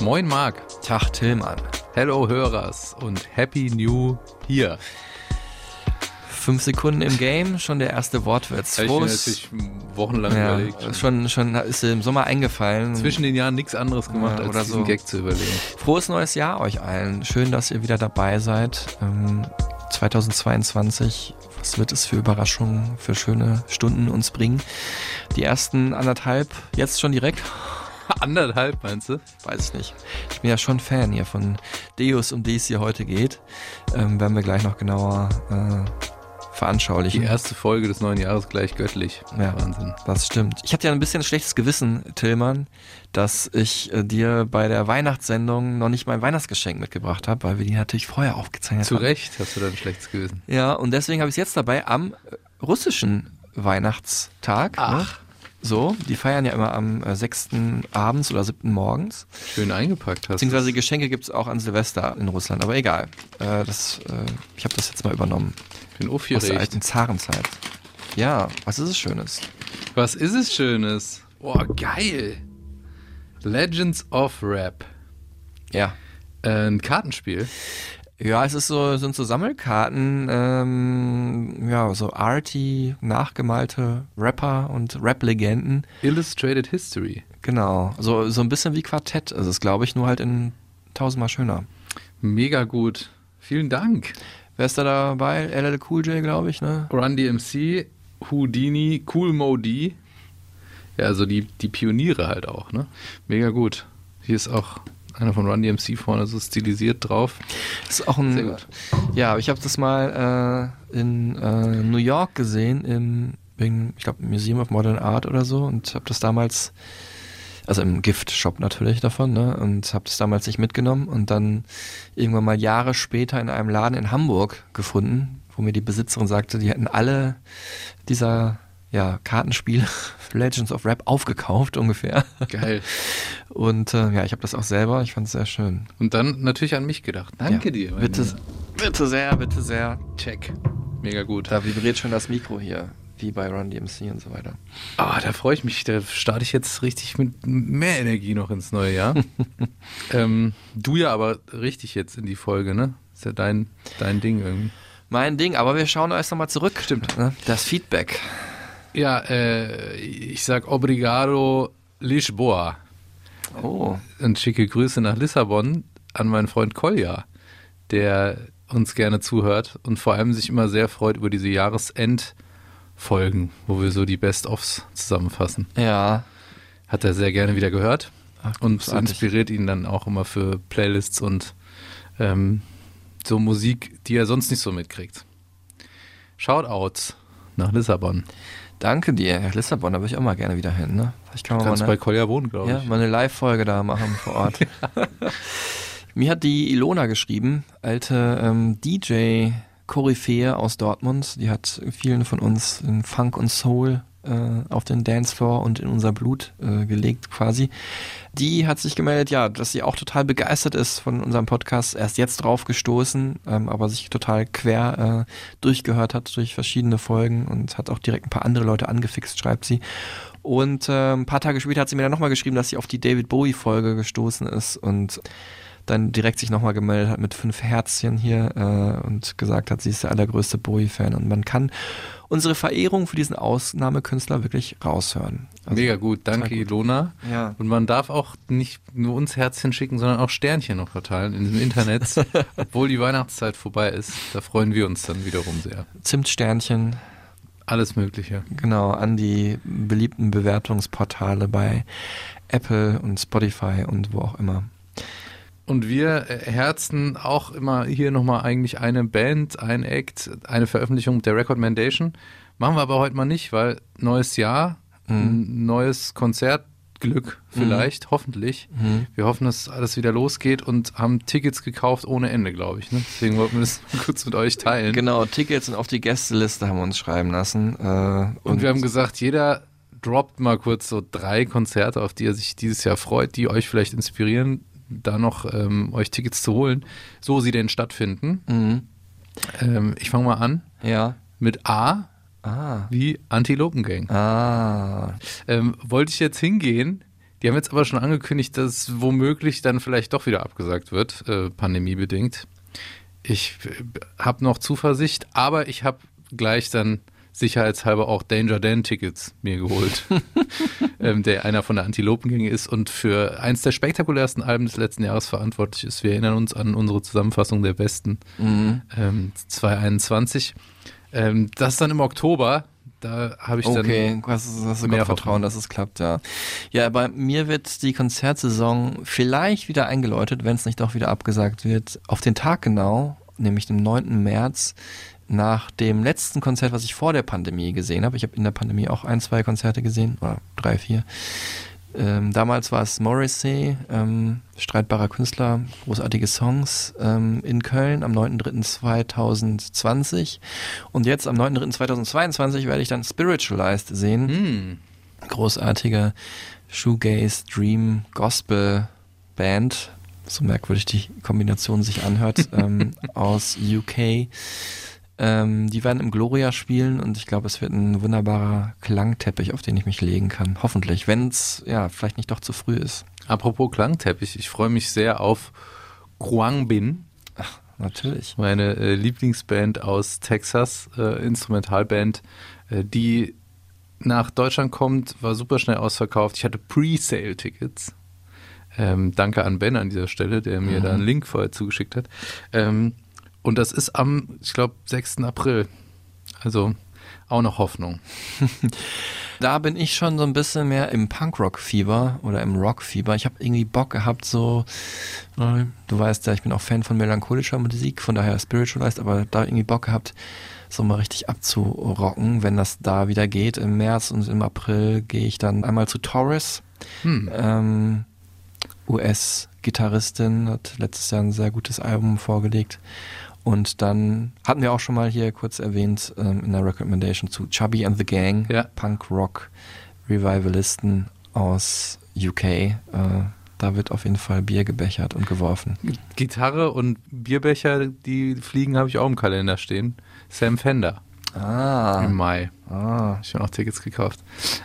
Moin Marc. Tag Tillmann. Hello Hörers und Happy New Year. Fünf Sekunden im Game, schon der erste Wortwitz. Habe ich mir natürlich wochenlang ja, überlegt. schon, schon ist im Sommer eingefallen. Zwischen den Jahren nichts anderes gemacht, Ja, als diesen so. Gag zu überlegen. Frohes neues Jahr euch allen. Schön, dass ihr wieder dabei seid. Ähm, 2022. Was wird es für Überraschungen, für schöne Stunden uns bringen? Die ersten anderthalb, jetzt schon direkt? Anderthalb, meinst du? Weiß ich nicht. Ich bin ja schon Fan hier von Deus, um die es hier heute geht. Ähm, werden wir gleich noch genauer äh, veranschaulichen. Die erste Folge des neuen Jahres gleich göttlich. Ja. Wahnsinn. Das stimmt. Ich hatte ja ein bisschen ein schlechtes Gewissen, Tillmann, dass ich äh, dir bei der Weihnachtssendung noch nicht mein Weihnachtsgeschenk mitgebracht habe, weil wir die natürlich vorher aufgezeichnet Zu haben. Recht hast du da ein schlechtes Gewissen. Ja, und deswegen habe ich es jetzt dabei am äh, russischen Weihnachtstag. Ne? So, die feiern ja immer am äh, 6. abends oder 7. morgens. Schön eingepackt hast. Beziehungsweise. Geschenke gibt es auch an Silvester in Russland, aber egal. Äh, das, äh, ich habe das jetzt mal übernommen. Bin Aus der aufgeregt. alten Zarenzeit. Ja, was ist es Schönes? Was ist es Schönes? Oh, geil. Legends of Rap. Ja. Äh, ein Kartenspiel. Ja, es ist so, sind so Sammelkarten, ähm, ja, so arty, nachgemalte Rapper und Rap-Legenden. Illustrated History. Genau. So, so ein bisschen wie Quartett ist es, glaube ich, nur halt in tausendmal schöner. Mega gut. Vielen Dank. Wer ist da dabei? LL Cool J, glaube ich, ne? Run DMC, Houdini, Cool Mo D. Ja, also die, die Pioniere halt auch, ne? Mega gut. Hier ist auch einer von Run DMC vorne so stilisiert drauf. Ist auch ein. Sehr gut. Ja, ich habe das mal äh, in äh, New York gesehen, im, wegen, ich glaube, Museum of Modern Art oder so und habe das damals, also im Gift-Shop natürlich davon, ne? Und habe das damals nicht mitgenommen und dann irgendwann mal Jahre später in einem Laden in Hamburg gefunden, wo mir die Besitzerin sagte, die hätten alle dieser ja, Kartenspiel Legends of Rap aufgekauft ungefähr. Geil. Und äh, ja, ich habe das auch selber, ich fand es sehr schön. Und dann natürlich an mich gedacht. Danke ja, dir. Bitte, bitte sehr, bitte sehr. Check. Mega gut. Da vibriert schon das Mikro hier, wie bei Run DMC und so weiter. Ah, da freue ich mich. Da starte ich jetzt richtig mit mehr Energie noch ins neue Jahr. ähm, du ja aber richtig jetzt in die Folge, ne? Ist ja dein, dein Ding irgendwie. Mein Ding, aber wir schauen erst nochmal zurück. Stimmt. Ne? Das Feedback. Ja, äh, ich sag Obrigado Lisboa. Oh, Und schicke Grüße nach Lissabon an meinen Freund Kolja, der uns gerne zuhört und vor allem sich immer sehr freut über diese Jahresendfolgen, wo wir so die Best-ofs zusammenfassen. ja. Hat er sehr gerne wieder gehört Ach, und inspiriert ihn dann auch immer für Playlists und ähm, so Musik, die er sonst nicht so mitkriegt. Shoutouts nach Lissabon. Danke dir. Ja, Lissabon, da würde ich auch mal gerne wieder hin. Ne? Vielleicht kann man Kannst mal bei eine, Kolja wohnen, glaube ja, ich. mal eine Live-Folge da machen vor Ort. Mir hat die Ilona geschrieben, alte ähm, DJ-Koryphäe aus Dortmund. Die hat vielen von uns in Funk und Soul auf den Dancefloor und in unser Blut äh, gelegt quasi. Die hat sich gemeldet, ja, dass sie auch total begeistert ist von unserem Podcast, erst jetzt drauf gestoßen, ähm, aber sich total quer äh, durchgehört hat durch verschiedene Folgen und hat auch direkt ein paar andere Leute angefixt, schreibt sie. Und äh, ein paar Tage später hat sie mir dann nochmal geschrieben, dass sie auf die David Bowie-Folge gestoßen ist und dann direkt sich nochmal gemeldet hat mit fünf Herzchen hier äh, und gesagt hat, sie ist der allergrößte Bowie-Fan und man kann unsere Verehrung für diesen Ausnahmekünstler wirklich raushören. Also, Mega gut, danke. Ilona. Ja. Und man darf auch nicht nur uns Herzchen schicken, sondern auch Sternchen noch verteilen in diesem Internet, obwohl die Weihnachtszeit vorbei ist. Da freuen wir uns dann wiederum sehr. Zimtsternchen, Alles Mögliche. genau, an die beliebten Bewertungsportale bei Apple und Spotify und wo auch immer. Und wir äh, herzen auch immer hier nochmal eigentlich eine Band, ein Act, eine Veröffentlichung der Recommendation. Machen wir aber heute mal nicht, weil neues Jahr, ein neues Konzert Glück, vielleicht, hoffentlich. Mhm. Wir hoffen, dass alles wieder losgeht und haben Tickets gekauft ohne Ende, glaube ich. Ne? Deswegen wollten wir das kurz mit euch teilen. Genau, Tickets und auf die Gästeliste haben wir uns schreiben lassen. Äh, und, Und wir haben gesagt, jeder droppt mal kurz so drei Konzerte, auf die er sich dieses Jahr freut, die euch vielleicht inspirieren, da noch ähm, euch Tickets zu holen, so sie denn stattfinden. Mhm. Ähm, ich fange mal an Ja. mit A Ah. wie Antilopengang. Ah. Ähm, wollte ich jetzt hingehen. Die haben jetzt aber schon angekündigt, dass womöglich dann vielleicht doch wieder abgesagt wird, äh, pandemiebedingt. Ich habe noch Zuversicht, aber ich habe gleich dann sicherheitshalber auch Danger Dan Tickets mir geholt, ähm, der einer von der Antilopengang ist und für eins der spektakulärsten Alben des letzten Jahres verantwortlich ist. Wir erinnern uns an unsere Zusammenfassung der besten Mhm. ähm, 2021. Ähm, das ist dann im Oktober. Da habe ich dann Okay, hast, hast du mehr Vertrauen, dass es klappt, ja. Ja, bei mir wird die Konzertsaison vielleicht wieder eingeläutet, wenn es nicht doch wieder abgesagt wird. Auf den Tag genau, nämlich dem 9. März, nach dem letzten Konzert, was ich vor der Pandemie gesehen habe. Ich habe in der Pandemie auch ein, zwei Konzerte gesehen, oder drei, vier. Ähm, damals war es Morrissey, ähm, streitbarer Künstler, großartige Songs ähm, in Köln am 9.3.2020. Und jetzt am 9.3.2022 werde ich dann Spiritualized sehen. Hm. Großartige Shoegaze, Dream, Gospel Band. So merkwürdig die Kombination sich anhört, ähm, aus UK. Ähm, die werden im Gloria spielen und ich glaube, es wird ein wunderbarer Klangteppich, auf den ich mich legen kann. Hoffentlich, wenn es ja vielleicht nicht doch zu früh ist. Apropos Klangteppich, ich freue mich sehr auf Kruangbin, Natürlich. meine äh, Lieblingsband aus Texas, äh, Instrumentalband, äh, die nach Deutschland kommt, war super schnell ausverkauft. Ich hatte Pre-Sale-Tickets. Ähm, danke an Ben an dieser Stelle, der mir da einen Link vorher zugeschickt hat. Ähm, und das ist am, ich glaube, 6. April. Also auch noch Hoffnung. Da bin ich schon so ein bisschen mehr im Punkrock-Fieber oder im Rock-Fieber. Ich habe irgendwie Bock gehabt, so, äh, du weißt ja, ich bin auch Fan von melancholischer Musik, von daher Spiritualized, aber da irgendwie Bock gehabt, so mal richtig abzurocken, wenn das da wieder geht. Im März und im April gehe ich dann einmal zu Taurus. Hm. Ähm, US-Gitarristin, hat letztes Jahr ein sehr gutes Album vorgelegt. Und dann hatten wir auch schon mal hier kurz erwähnt ähm, in der Recommendation zu Chubby and the Gang, Ja. Punk-Rock-Revivalisten aus UK. Äh, da wird auf jeden Fall Bier gebechert und geworfen. Gitarre und Bierbecher, die fliegen, habe ich auch im Kalender stehen. Sam Fender Ah, im Mai. ah. Ich habe auch Tickets gekauft.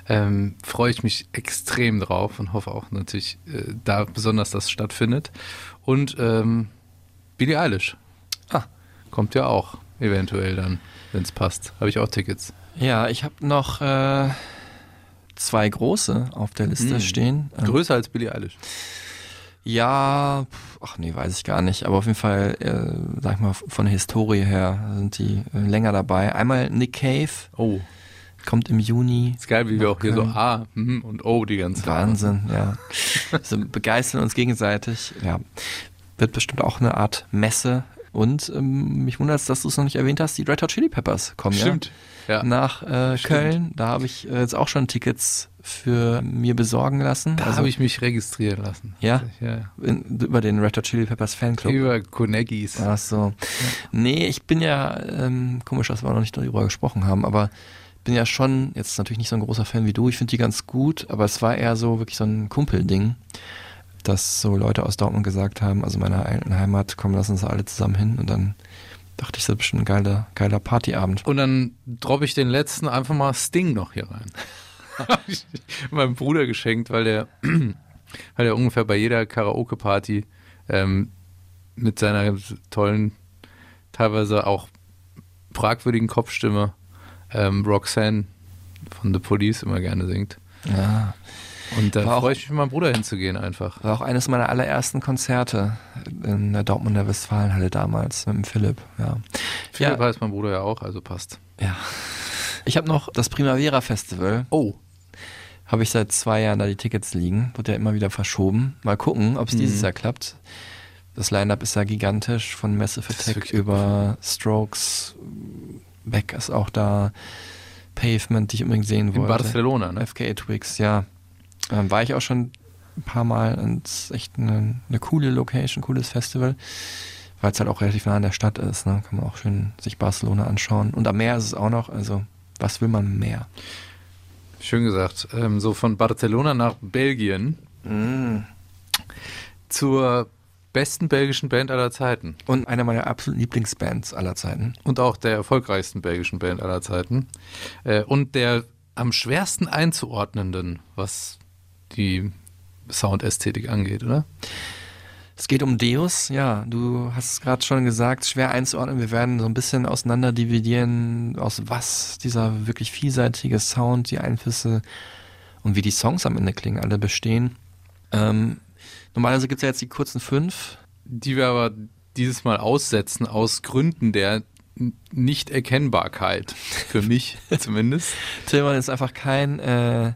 Ähm, Freue ich mich extrem drauf und hoffe auch natürlich, äh, da besonders das stattfindet. Und ähm, Billie Eilish. Ah. Kommt ja auch eventuell dann, wenn es passt. Habe ich auch Tickets. Ja, ich habe noch äh, zwei große auf der Liste Hm. stehen. Ähm, Größer als Billie Eilish. Ja, pf, ach nee, weiß ich gar nicht. Aber auf jeden Fall, äh, sag ich mal, von der Historie her sind die äh, länger dabei. Einmal Nick Cave, Oh, kommt im Juni. ist geil, wie wir auch hier so. A hm, und O die ganze Zeit. Wahnsinn, ja. so begeistern uns gegenseitig. Ja, wird bestimmt auch eine Art Messe. Und ähm, mich wundert es, dass du es noch nicht erwähnt hast, die Red Hot Chili Peppers kommen Stimmt. ja Ja. nach äh, Stimmt. Köln. Da habe ich äh, jetzt auch schon Tickets für mir besorgen lassen. Da Also habe ich mich registrieren lassen. Ja? ja. in, über den Red Hot Chili Peppers Fanclub. Über Konegis. Ach so. Nee, ich bin ja, ähm, komisch, dass wir noch nicht darüber gesprochen haben, aber bin ja schon jetzt natürlich nicht so ein großer Fan wie du. Ich finde die ganz gut, aber es war eher so wirklich so ein Kumpelding, dass so Leute aus Dortmund gesagt haben, also meiner alten Heimat, komm, lass uns alle zusammen hin und dann dachte ich, das ist bestimmt ein geiler, geiler Partyabend. Und dann droppe ich den letzten einfach mal Sting noch hier rein. Meinem Bruder geschenkt, weil der, weil der ungefähr bei jeder Karaoke-Party ähm, mit seiner tollen, teilweise auch fragwürdigen Kopfstimme ähm, Roxanne von The Police immer gerne singt. Ja. Und da War auch- freue ich mich, mit meinem Bruder hinzugehen einfach. War auch eines meiner allerersten Konzerte in der Dortmunder Westfalenhalle damals mit dem Philipp, ja. Philipp Ja. heißt mein Bruder ja auch, also passt. Ja. Ich habe noch das Primavera Festival. Oh. Habe ich seit zwei Jahren da die Tickets liegen. Wird ja immer wieder verschoben. Mal gucken, ob es Mhm. dieses Jahr klappt. Das Line-Up ist ja gigantisch, von Massive Attack über Strokes. Beck ist auch da. Pavement, die ich unbedingt sehen In wollte. Barcelona, ne? FKA Twigs, ja. Ähm, war ich auch schon ein paar Mal und es ist echt eine, eine coole Location, cooles Festival, weil es halt auch relativ nah an der Stadt ist. Ne? Kann man auch schön sich Barcelona anschauen. Und am Meer ist es auch noch, also was will man mehr? Schön gesagt. Ähm, so von Barcelona nach Belgien zur besten belgischen Band aller Zeiten Und eine meiner absoluten Lieblingsbands aller Zeiten. und auch der erfolgreichsten belgischen Band aller Zeiten äh, und der am schwersten einzuordnenden, was die Soundästhetik angeht, oder? Es geht um Deus, ja, du hast es gerade schon gesagt, schwer einzuordnen. Wir werden so ein bisschen auseinander dividieren, aus was dieser wirklich vielseitige Sound, die Einflüsse und wie die Songs am Ende klingen, alle bestehen. Ähm, normalerweise gibt es ja jetzt die kurzen fünf. Die wir aber dieses Mal aussetzen aus Gründen der Nicht-Erkennbarkeit, für mich zumindest. Tillmann ist einfach kein, äh,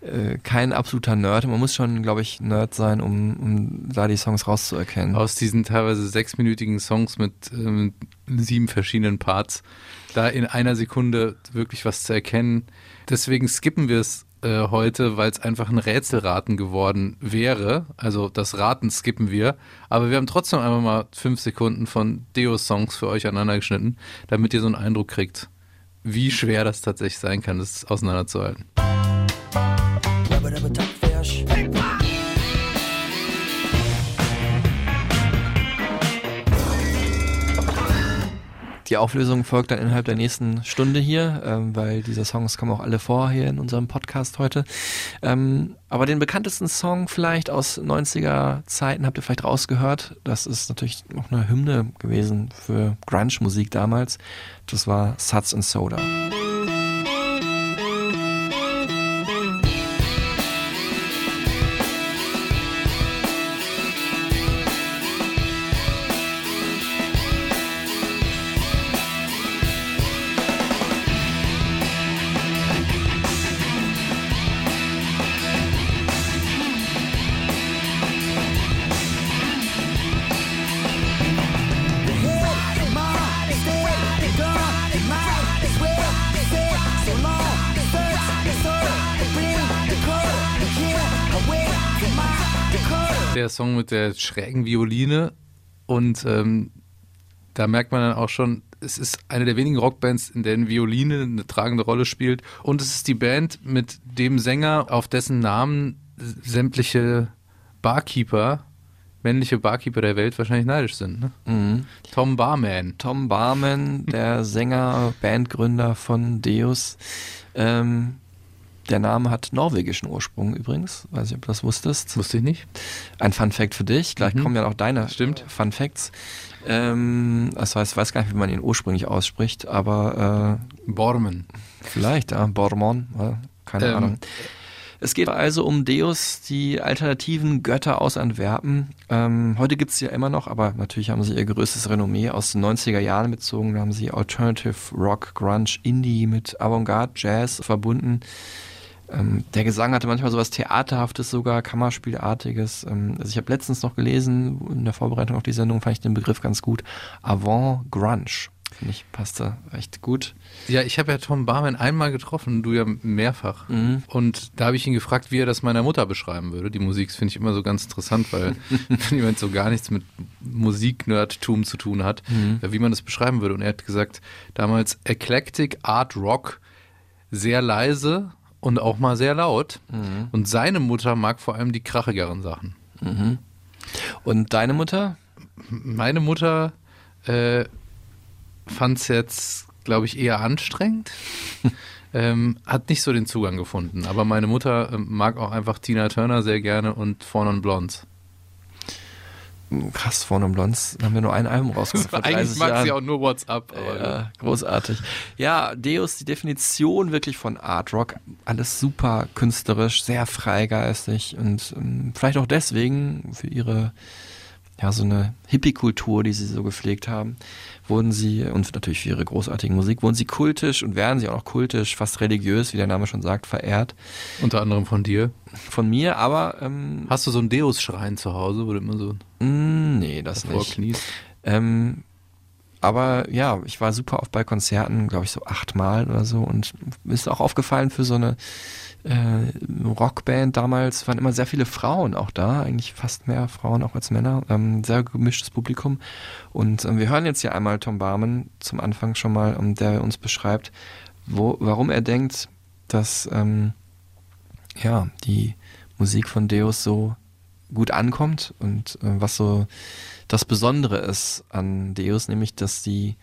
äh, kein absoluter Nerd. Man muss schon, glaube ich, Nerd sein, um, um da die Songs rauszuerkennen. Aus diesen teilweise sechsminütigen Songs mit ähm, sieben verschiedenen Parts, da in einer Sekunde wirklich was zu erkennen. Deswegen skippen wir es äh, heute, weil es einfach ein Rätselraten geworden wäre. Also das Raten skippen wir. Aber wir haben trotzdem einfach mal fünf Sekunden von Deo-Songs für euch aneinander geschnitten, damit ihr so einen Eindruck kriegt, wie schwer das tatsächlich sein kann, das auseinanderzuhalten. Die Auflösung folgt dann innerhalb der nächsten Stunde hier, ähm, weil diese Songs kommen auch alle vor hier in unserem Podcast heute. Ähm, aber den bekanntesten Song vielleicht aus 90er Zeiten habt ihr vielleicht rausgehört. Das ist natürlich noch eine Hymne gewesen für Grunge-Musik damals. Das war Suds and Soda. Der schrägen Violine und ähm, da merkt man dann auch schon, es ist eine der wenigen Rockbands, in denen Violine eine tragende Rolle spielt. Und es ist die Band mit dem Sänger, auf dessen Namen sämtliche Barkeeper, männliche Barkeeper der Welt wahrscheinlich neidisch sind. Ne? Mhm. Tom Barman. Tom Barman, der Sänger, Bandgründer von Deus. Ähm, der Name hat norwegischen Ursprung übrigens. Weiß ich, ob du das wusstest. Wusste ich nicht. Ein Fun Fact für dich. Gleich Mhm. kommen ja noch deine Stimmt. Fun Facts. Ähm, das heißt, ich weiß gar nicht, wie man ihn ursprünglich ausspricht, aber äh, vielleicht, ja, Bormon, äh, keine Ähm, Ahnung. Es geht also um Deus, die alternativen Götter aus Antwerpen. Ähm, heute gibt's sie ja immer noch, aber natürlich haben sie ihr größtes Renommee aus den 90er Jahren bezogen. Da haben sie Alternative Rock, Grunge, Indie mit Avantgarde, Jazz verbunden. Ähm, der Gesang hatte manchmal sowas Theaterhaftes, sogar Kammerspielartiges. Ähm, also ich habe letztens noch gelesen, in der Vorbereitung auf die Sendung fand ich den Begriff ganz gut. Avant Grunge. Finde ich, passte recht gut. Ja, ich habe ja Tom Barman einmal getroffen, du ja mehrfach. Mhm. Und da habe ich ihn gefragt, wie er das meiner Mutter beschreiben würde. Die Musik finde ich immer so ganz interessant, weil wenn jemand so gar nichts mit Musiknerdtum zu tun hat, Mhm. äh, wie man das beschreiben würde. Und er hat gesagt, damals Eclectic Art Rock, sehr leise und auch mal sehr laut. Mhm. Und seine Mutter mag vor allem die krachigeren Sachen. Und deine Mutter? Meine Mutter äh, fand es jetzt, glaube ich, eher anstrengend. ähm, hat nicht so den Zugang gefunden. Aber meine Mutter ähm, mag auch einfach Tina Turner sehr gerne und Four Non Blondes. Krass, vorne im Blondes haben wir nur ein Album rausgebracht. vor 30 Eigentlich mag Jahren. sie auch nur WhatsApp. Aber Ja, großartig. Ja, Deus, die Definition wirklich von Art Rock. Alles super künstlerisch, sehr freigeistig und ähm, vielleicht auch deswegen für ihre, ja, so eine Hippie-Kultur, die sie so gepflegt haben, wurden sie, und natürlich für ihre großartige Musik, wurden sie kultisch und werden sie auch noch kultisch, fast religiös, wie der Name schon sagt, verehrt. unter anderem von dir. Von mir, aber, ähm, Hast du so einen Deus-Schrein zu Hause, wo du immer so mh, nee, das nicht. kniest? Ähm, aber ja, ich war super oft bei Konzerten, glaube ich so achtmal oder so und ist auch aufgefallen für so eine äh, Rockband damals waren immer sehr viele Frauen auch da, eigentlich fast mehr Frauen auch als Männer, ähm, sehr gemischtes Publikum. Und ähm, wir hören jetzt hier einmal Tom Barman zum Anfang schon mal, um, der uns beschreibt, wo, warum er denkt, dass ähm, ja die Musik von Deus so gut ankommt und äh, was so das Besondere ist an Deus, nämlich dass die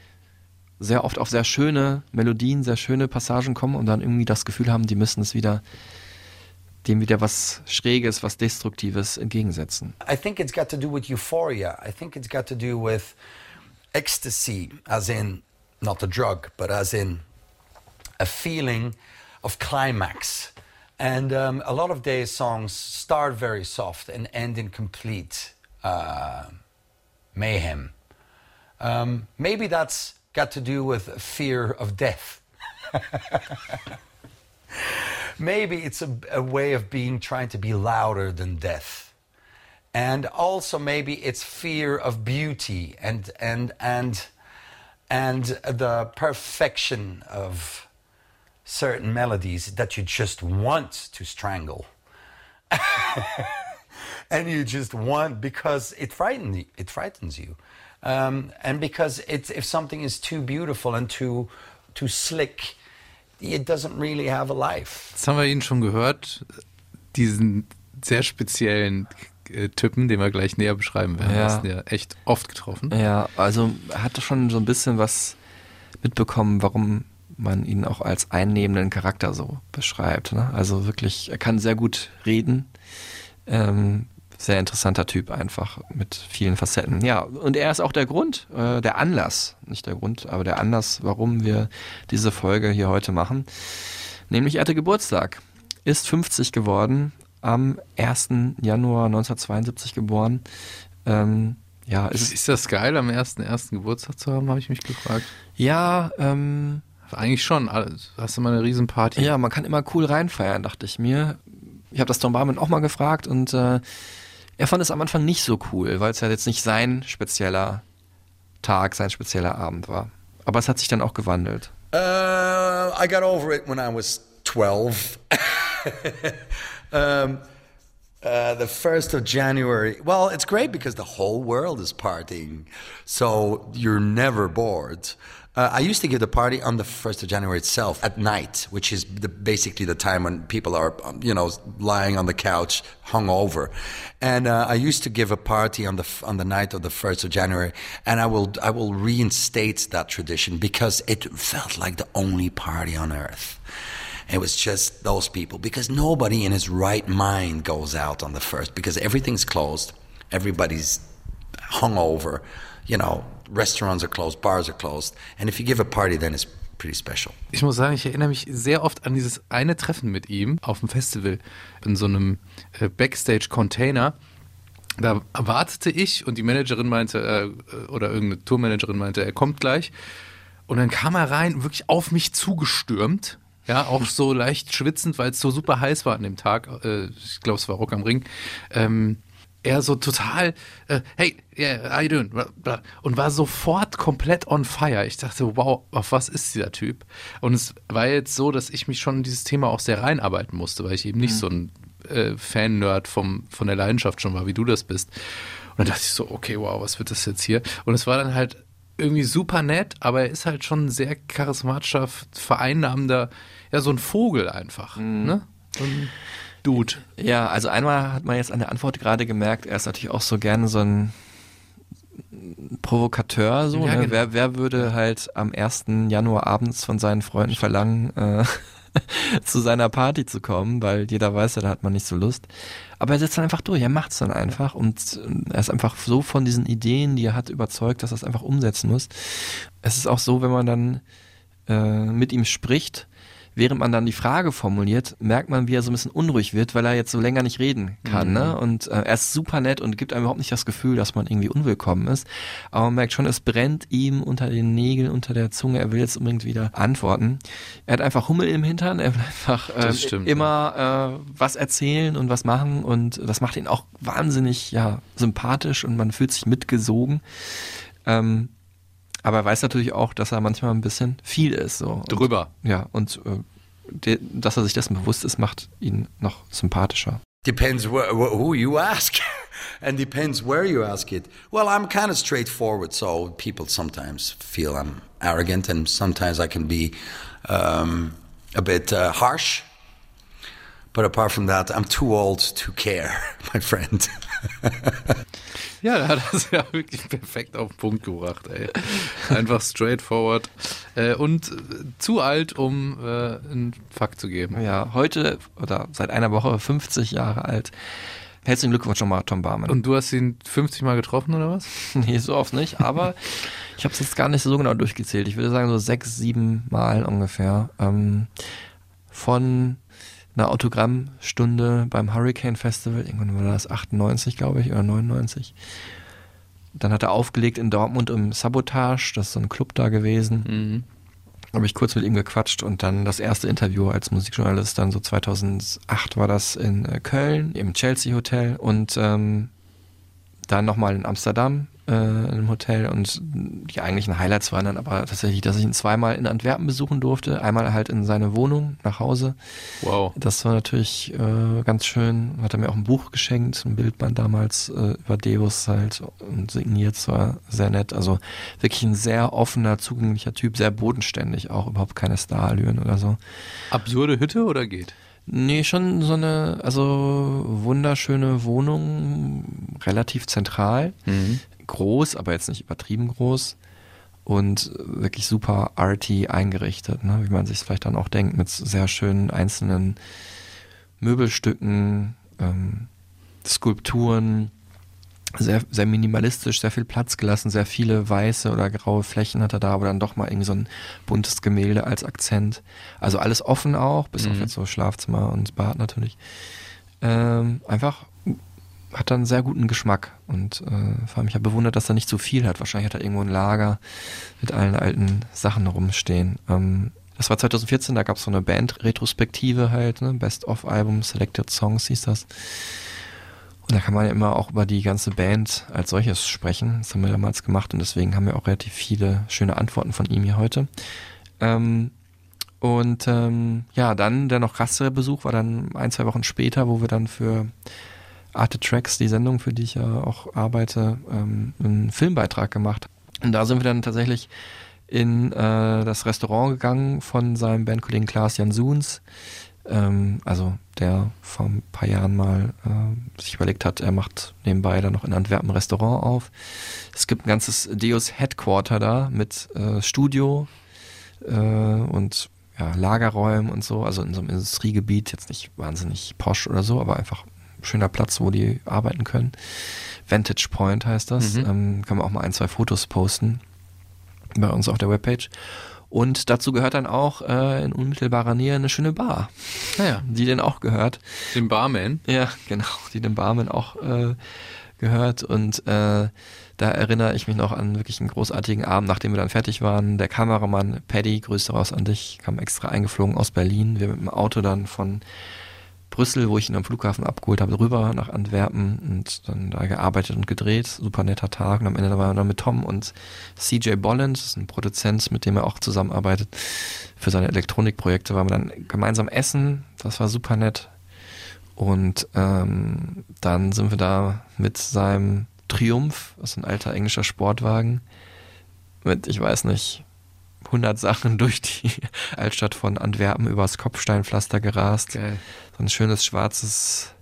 sehr oft auf sehr schöne Melodien, sehr schöne Passagen kommen und dann irgendwie das Gefühl haben, die müssen es wieder dem wieder was Schräges, was Destruktives entgegensetzen. I think it's got to do with euphoria. I think it's got to do with ecstasy, as in not a drug, but as in a feeling of climax. And um, a lot of Day's songs start very soft and end in complete uh, mayhem. Um, maybe that's got to do with fear of death. Maybe it's a, a, way of being trying to be louder than death. And also maybe it's fear of beauty and and and and the perfection of certain melodies that you just want to strangle. and you just want because it frightens you, it frightens you. Um, and because it's, if something is too beautiful and too, too slick, it doesn't really have a life. Jetzt haben wir ihn schon gehört, diesen sehr speziellen äh, Typen, den wir gleich näher beschreiben werden. Ja. Das ja echt oft getroffen. Ja, also er hatte schon so ein bisschen was mitbekommen, warum man ihn auch als einnehmenden Charakter so beschreibt. Ne? Also wirklich, er kann sehr gut reden. Ähm, sehr interessanter Typ einfach mit vielen Facetten. Ja, und er ist auch der Grund, äh, der Anlass, nicht der Grund, aber der Anlass, warum wir diese Folge hier heute machen. Nämlich er hatte Geburtstag, ist 50 geworden, am 1. Januar 1972 geboren. Ähm, ja, ist, ist das geil, am 1.1. Geburtstag zu haben, habe ich mich gefragt. Ja, ähm, eigentlich schon. Hast du mal eine Riesenparty? Ja, man kann immer cool reinfeiern, dachte ich mir. Ich habe das Tom Barman auch mal gefragt und äh, er fand es am Anfang nicht so cool, weil es ja jetzt nicht sein spezieller Tag, sein spezieller Abend war. Aber es hat sich dann auch gewandelt. Uh, I got over it when I was 12. um, uh, the 1st of January. Well, it's great because the whole world is partying. So you're never bored. Uh, I used to give the party on the 1st of January itself at night, which is the, basically the time when people are, um, you know, lying on the couch, hungover. And uh, I used to give a party on the on the night of the 1st of January, and I will I will reinstate that tradition because it felt like the only party on earth. It was just those people because nobody in his right mind goes out on the first because everything's closed, everybody's hungover, you know, restaurants are closed, bars are closed. And if you give a party, then it's pretty special. Ich muss sagen, ich erinnere mich sehr oft an dieses eine Treffen mit ihm auf dem Festival in so einem äh, Backstage-Container. Da wartete ich und die Managerin meinte, äh, oder irgendeine Tourmanagerin meinte, er kommt gleich. Und dann kam er rein, wirklich auf mich zugestürmt. Ja, auch so leicht schwitzend, weil es so super heiß war an dem Tag. Äh, ich glaube, es war Rock am Ring. Ähm, er so total, äh, hey, yeah, how you doing? Und war sofort komplett on fire. Ich dachte, wow, auf was ist dieser Typ? Und es war jetzt so, dass ich mich schon in dieses Thema auch sehr reinarbeiten musste, weil ich eben nicht mhm. so ein äh, Fan-Nerd von der Leidenschaft schon war, wie du das bist. Und dann dachte ich so, okay, wow, was wird das jetzt hier? Und es war dann halt irgendwie super nett, aber er ist halt schon ein sehr charismatischer, vereinnahmender, ja, so ein Vogel einfach. Mhm. Ne? Ein Dude. Ja, also einmal hat man jetzt an der Antwort gerade gemerkt, er ist natürlich auch so gerne so ein Provokateur, so. Ja, ne? genau. wer, wer würde halt am 1. Januar abends von seinen Freunden verlangen, äh, zu seiner Party zu kommen, weil jeder weiß ja, da hat man nicht so Lust. Aber er setzt dann einfach durch, er macht es dann einfach und er ist einfach so von diesen Ideen, die er hat, überzeugt, dass er es einfach umsetzen muss. Es ist auch so, wenn man dann äh, mit ihm spricht, während man dann die Frage formuliert, merkt man, wie er so ein bisschen unruhig wird, weil er jetzt so länger nicht reden kann. Ne? Mhm. Ne? Und äh, er ist super nett und gibt einem überhaupt nicht das Gefühl, dass man irgendwie unwillkommen ist. Aber man merkt schon, es brennt ihm unter den Nägeln, unter der Zunge. Er will jetzt unbedingt wieder antworten. Er hat einfach Hummel im Hintern. Er will einfach äh, stimmt, immer ja. äh, was erzählen und was machen. Und das macht ihn auch wahnsinnig ja, sympathisch und man fühlt sich mitgesogen. Ähm, Aber er weiß natürlich auch, dass er manchmal ein bisschen viel ist. So. Und, Drüber. Ja, und äh, de, dass er sich dessen bewusst ist, macht ihn noch sympathischer. Depends wh- wh- who you ask, and depends where you ask it. Well, I'm kind of straightforward, so people sometimes feel I'm arrogant, and sometimes I can be um, a bit uh, harsh. But apart from that, I'm too old to care, my friend. Ja, da hat er es ja wirklich perfekt auf den Punkt gebracht, ey. Einfach straightforward. Äh, und zu alt, um äh, einen Fakt zu geben. Ja, heute oder seit einer Woche 50 Jahre alt. Herzlichen Glückwunsch nochmal, Tom Barman. Und du hast ihn 50 Mal getroffen, oder was? nee, so oft nicht, aber ich habe es jetzt gar nicht so genau durchgezählt. Ich würde sagen so sechs, sieben Mal ungefähr. Ähm, von einer Autogrammstunde beim Hurricane Festival, irgendwann war das 98, glaube ich, oder 99. Dann hat er aufgelegt in Dortmund im Sabotage, das ist so ein Club da gewesen. Mhm. Habe ich kurz mit ihm gequatscht und dann das erste Interview als Musikjournalist, dann so 2008 war das in äh, Köln, im Chelsea Hotel und ähm, dann nochmal in Amsterdam äh, in einem Hotel und die eigentlichen Highlights waren dann aber tatsächlich, dass ich ihn zweimal in Antwerpen besuchen durfte, einmal halt in seine Wohnung nach Hause. Wow. Das war natürlich äh, ganz schön. Hat er mir auch ein Buch geschenkt, ein Bildband damals äh, über Devos halt und signiert, es war sehr nett. Also wirklich ein sehr offener, zugänglicher Typ, sehr bodenständig, auch überhaupt keine Starallüren oder so. Absurde Hütte oder geht? Nee, schon so eine, also wunderschöne Wohnung, relativ zentral, groß, aber jetzt nicht übertrieben groß und wirklich super arty eingerichtet, ne? wie man sich vielleicht dann auch denkt, mit sehr schönen einzelnen Möbelstücken, ähm, Skulpturen, sehr, sehr minimalistisch, sehr viel Platz gelassen, sehr viele weiße oder graue Flächen hat er da, aber dann doch mal irgendwie so ein buntes Gemälde als Akzent. Also alles offen auch, bis auf Mhm. jetzt so Schlafzimmer und Bad natürlich. Ähm, einfach hat dann sehr guten Geschmack und äh, vor allem ich habe bewundert, dass er nicht zu viel hat. Wahrscheinlich hat er irgendwo ein Lager mit allen alten Sachen rumstehen. Ähm, das war 2014, da gab es so eine Band-Retrospektive halt, ne? Best-of-Album, Selected Songs hieß das. Und da kann man ja immer auch über die ganze Band als solches sprechen. Das haben wir damals gemacht und deswegen haben wir auch relativ viele schöne Antworten von ihm hier heute. Ähm, und ähm, ja, dann der noch krassere Besuch war dann ein, zwei Wochen später, wo wir dann für Arte Tracks, die Sendung, für die ich ja auch arbeite, ähm, einen Filmbeitrag gemacht. Und da sind wir dann tatsächlich in äh, das Restaurant gegangen von seinem Bandkollegen Klaas Jansuns, ähm, also der vor ein paar Jahren mal äh, sich überlegt hat, er macht nebenbei dann noch in Antwerpen ein Restaurant auf. Es gibt ein ganzes Deus Headquarter da mit äh, Studio und ja, Lagerräumen und so, also in so einem Industriegebiet, jetzt nicht wahnsinnig posch oder so, aber einfach ein schöner Platz, wo die arbeiten können. Vantage Point heißt das. Mhm. Ähm, kann man auch mal ein, zwei Fotos posten bei uns auf der Webpage. Und dazu gehört dann auch äh, in unmittelbarer Nähe eine schöne Bar, Naja, die den auch gehört. den Barman. Ja, genau, die dem Barman auch äh, gehört. Und äh, da erinnere ich mich noch an wirklich einen großartigen Abend, nachdem wir dann fertig waren. Der Kameramann Paddy, Grüße raus an dich, kam extra eingeflogen aus Berlin. Wir mit dem Auto dann von Brüssel, wo ich ihn am Flughafen abgeholt habe, rüber nach Antwerpen und dann da gearbeitet und gedreht. Super netter Tag. Und am Ende waren wir dann mit Tom und CJ Bolland, das ist ein Produzent, mit dem er auch zusammenarbeitet. Für seine Elektronikprojekte waren wir dann gemeinsam essen. Das war super nett. Und ähm, dann sind wir da mit seinem Triumph, das ist ein alter englischer Sportwagen, mit, ich weiß nicht, 100 Sachen durch die Altstadt von Antwerpen übers Kopfsteinpflaster gerast. Geil. So ein schönes schwarzes,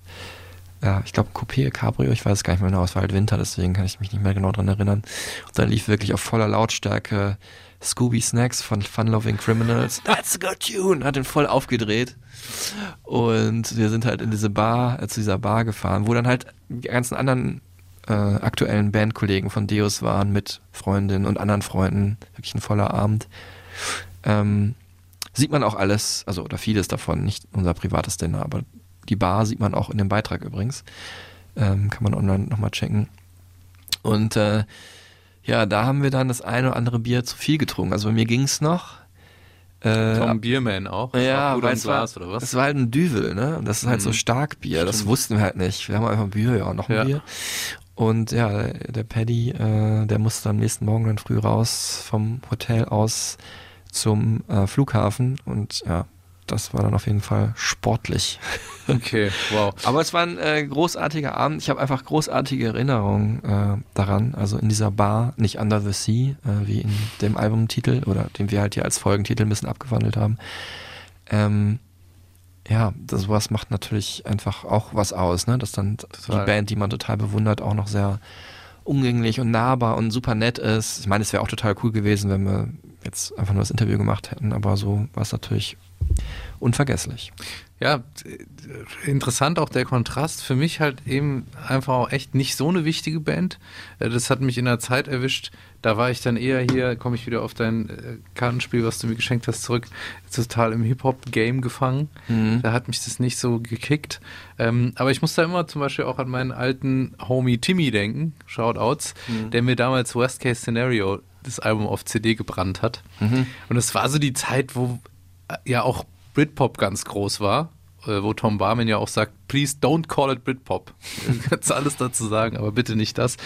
ja, ich glaube Coupé, Cabrio, ich weiß es gar nicht mehr genau, es war halt Winter, deswegen kann ich mich nicht mehr genau dran erinnern. Und dann lief wirklich auf voller Lautstärke Scooby Snacks von Fun Loving Criminals. That's a good tune! Hat den voll aufgedreht. Und wir sind halt in diese Bar, äh, zu dieser Bar gefahren, wo dann halt die ganzen anderen äh, aktuellen Bandkollegen von Deus waren mit Freundinnen und anderen Freunden. Wirklich ein voller Abend. Ähm, sieht man auch alles, also oder vieles davon, nicht unser privates Dinner, aber die Bar sieht man auch in dem Beitrag übrigens. Ähm, kann man online nochmal checken. Und äh, ja, da haben wir dann das eine oder andere Bier zu viel getrunken. Also bei mir ging's noch. Äh, Tom Bierman auch. ja, Auch gut es war, Glas, oder was? es war halt ein Düvel, ne? Und das ist halt so Mhm. Starkbier. Das wussten wir halt nicht. Wir haben einfach Bier, ja, noch ein Ja. Bier. Und ja, der Paddy, äh, der musste am nächsten Morgen dann früh raus vom Hotel aus zum äh, Flughafen und ja, das war dann auf jeden Fall sportlich. Okay, wow. Aber es war ein äh, großartiger Abend. Ich habe einfach großartige Erinnerungen äh, daran. Also in dieser Bar, nicht Under the Sea, äh, wie in dem Albumtitel oder den wir halt hier als Folgentitel ein bisschen abgewandelt haben. Ähm, ja, das, sowas macht natürlich einfach auch was aus, ne? Dass dann Total. die Band, die man total bewundert, auch noch sehr umgänglich und nahbar und super nett ist. Ich meine, es wäre auch total cool gewesen, wenn wir jetzt einfach nur das Interview gemacht hätten, aber so war es natürlich unvergesslich. Ja, interessant auch der Kontrast. Für mich halt eben einfach auch echt nicht so eine wichtige Band. Äh, Das hat mich in der Zeit erwischt. Da war ich dann eher hier, komme ich wieder auf dein äh, Kartenspiel, was du mir geschenkt hast, zurück, total im Hip-Hop-Game gefangen. Da hat mich das nicht so gekickt. Ähm, aber ich muss da immer zum Beispiel auch an meinen alten Homie Timmy denken, Shoutouts, der mir damals Worst Case Scenario das Album auf CD gebrannt hat. Und es war so die Zeit, wo äh, ja auch Britpop ganz groß war, wo Tom Barman ja auch sagt, please don't call it Britpop. Kannst alles dazu sagen, aber bitte nicht das.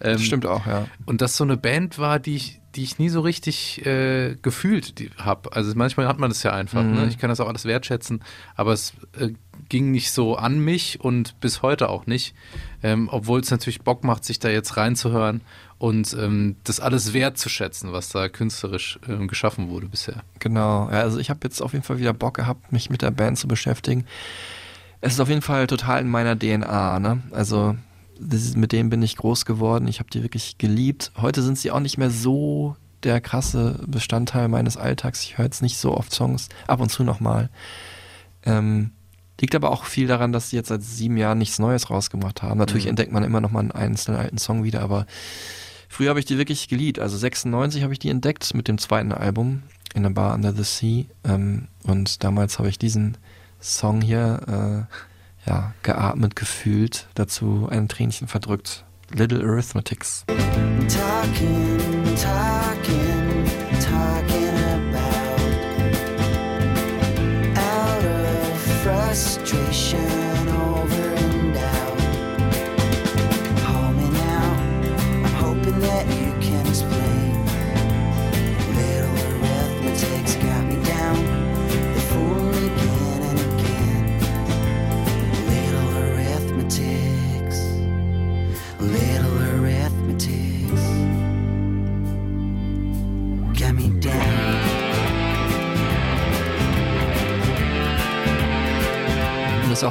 Ähm, Das stimmt auch, ja. Und das so eine Band war, die ich, die ich nie so richtig äh, gefühlt habe. Also manchmal hat man das ja einfach. Ne? Ich kann das auch alles wertschätzen, aber es äh, ging nicht so an mich und bis heute auch nicht. Ähm, Obwohl es natürlich Bock macht, sich da jetzt reinzuhören und ähm, das alles wertzuschätzen, was da künstlerisch ähm, geschaffen wurde bisher. Genau. Ja, also ich habe jetzt auf jeden Fall wieder Bock gehabt, mich mit der Band zu beschäftigen. Es ist auf jeden Fall total in meiner DNA, ne? Also ist, mit denen bin ich groß geworden. Ich habe die wirklich geliebt. Heute sind sie auch nicht mehr so der krasse Bestandteil meines Alltags. Ich höre jetzt nicht so oft Songs, ab und zu nochmal. Ähm, liegt aber auch viel daran, dass sie jetzt seit sieben Jahren nichts Neues rausgemacht haben. Natürlich entdeckt man immer noch mal einen einzelnen alten Song wieder, aber früher habe ich die wirklich geliebt. Also 96 habe ich die entdeckt mit dem zweiten Album in der Bar Under the Sea. Ähm, und damals habe ich diesen Song hier äh, ja, geatmet, gefühlt, dazu ein Tränchen verdrückt. Little Arithmetics. Talking, talking, talking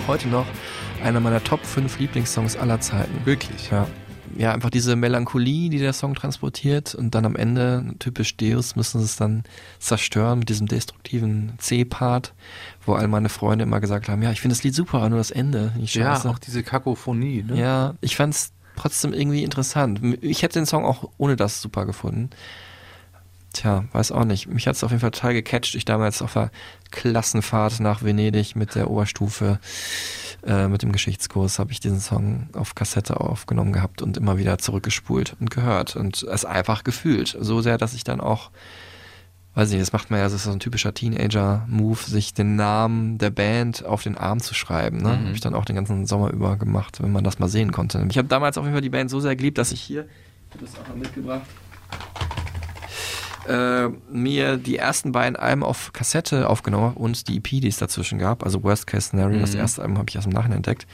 auch heute noch einer meiner Top 5 Lieblingssongs aller Zeiten. Wirklich? Ja. Ja, einfach diese Melancholie, die der Song transportiert und dann am Ende, typisch Deus, müssen sie es dann zerstören mit diesem destruktiven C-Part, wo all meine Freunde immer gesagt haben, ja, ich finde das Lied super, nur das Ende, Ja, auch diese Kakophonie. Ne? Ja, ich fand's trotzdem irgendwie interessant. Ich hätte den Song auch ohne das super gefunden. Tja, weiß auch nicht. Mich hat's auf jeden Fall total gecatcht. Ich damals auf der Klassenfahrt nach Venedig mit der Oberstufe, äh, mit dem Geschichtskurs, habe ich diesen Song auf Kassette aufgenommen gehabt und immer wieder zurückgespult und gehört und es einfach gefühlt. So sehr, dass ich dann auch, weiß ich nicht, das macht man ja, das ist so ein typischer Teenager-Move, sich den Namen der Band auf den Arm zu schreiben. Ne? Habe ich dann auch den ganzen Sommer über gemacht, wenn man das mal sehen konnte. Ich habe damals auf jeden Fall die Band so sehr geliebt, dass ich hier, ich habe das auch mal mitgebracht, äh, mir die ersten beiden Alben auf Kassette aufgenommen und die EP, die es dazwischen gab. Also Worst Case Scenario, das erste Album habe ich erst im Nachhinein entdeckt.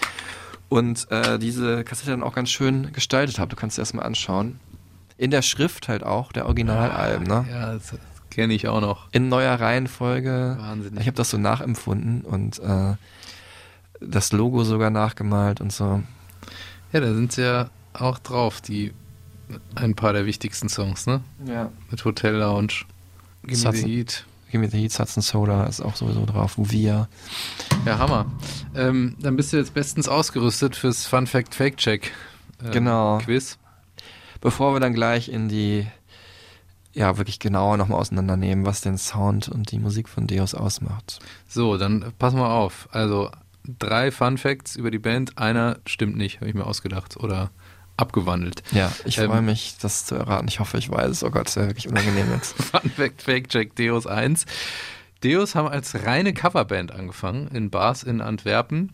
Und äh, diese Kassette dann auch ganz schön gestaltet habe. Du kannst dir das mal anschauen. In der Schrift halt auch, der Originalalben, ne? Ja, das kenne ich auch noch. In neuer Reihenfolge. Wahnsinnig. Ich habe das so nachempfunden und äh, das Logo sogar nachgemalt und so. Ja, da sind sie ja auch drauf, die ein paar der wichtigsten Songs, ne? Ja. Mit Hotel Lounge. Give me the Heat. Give Me the Heat, Hudson Soda ist auch sowieso drauf. Wir. Ja, Hammer. Ähm, dann bist du jetzt bestens ausgerüstet fürs Fun Fact Fake Check ähm, Genau. Quiz. Bevor wir dann gleich in die, ja, wirklich genauer nochmal auseinandernehmen, was den Sound und die Musik von Deus ausmacht. So, dann pass mal auf. Also drei Fun Facts über die Band. Einer stimmt nicht, habe ich mir ausgedacht oder abgewandelt. Ja, ich Ähm, freue mich, das zu erraten. Ich hoffe, ich weiß es. Oh Gott, das wäre wirklich unangenehm jetzt. Fun Fact Fake Check Deus 1. Deus haben als reine Coverband angefangen in Bars in Antwerpen.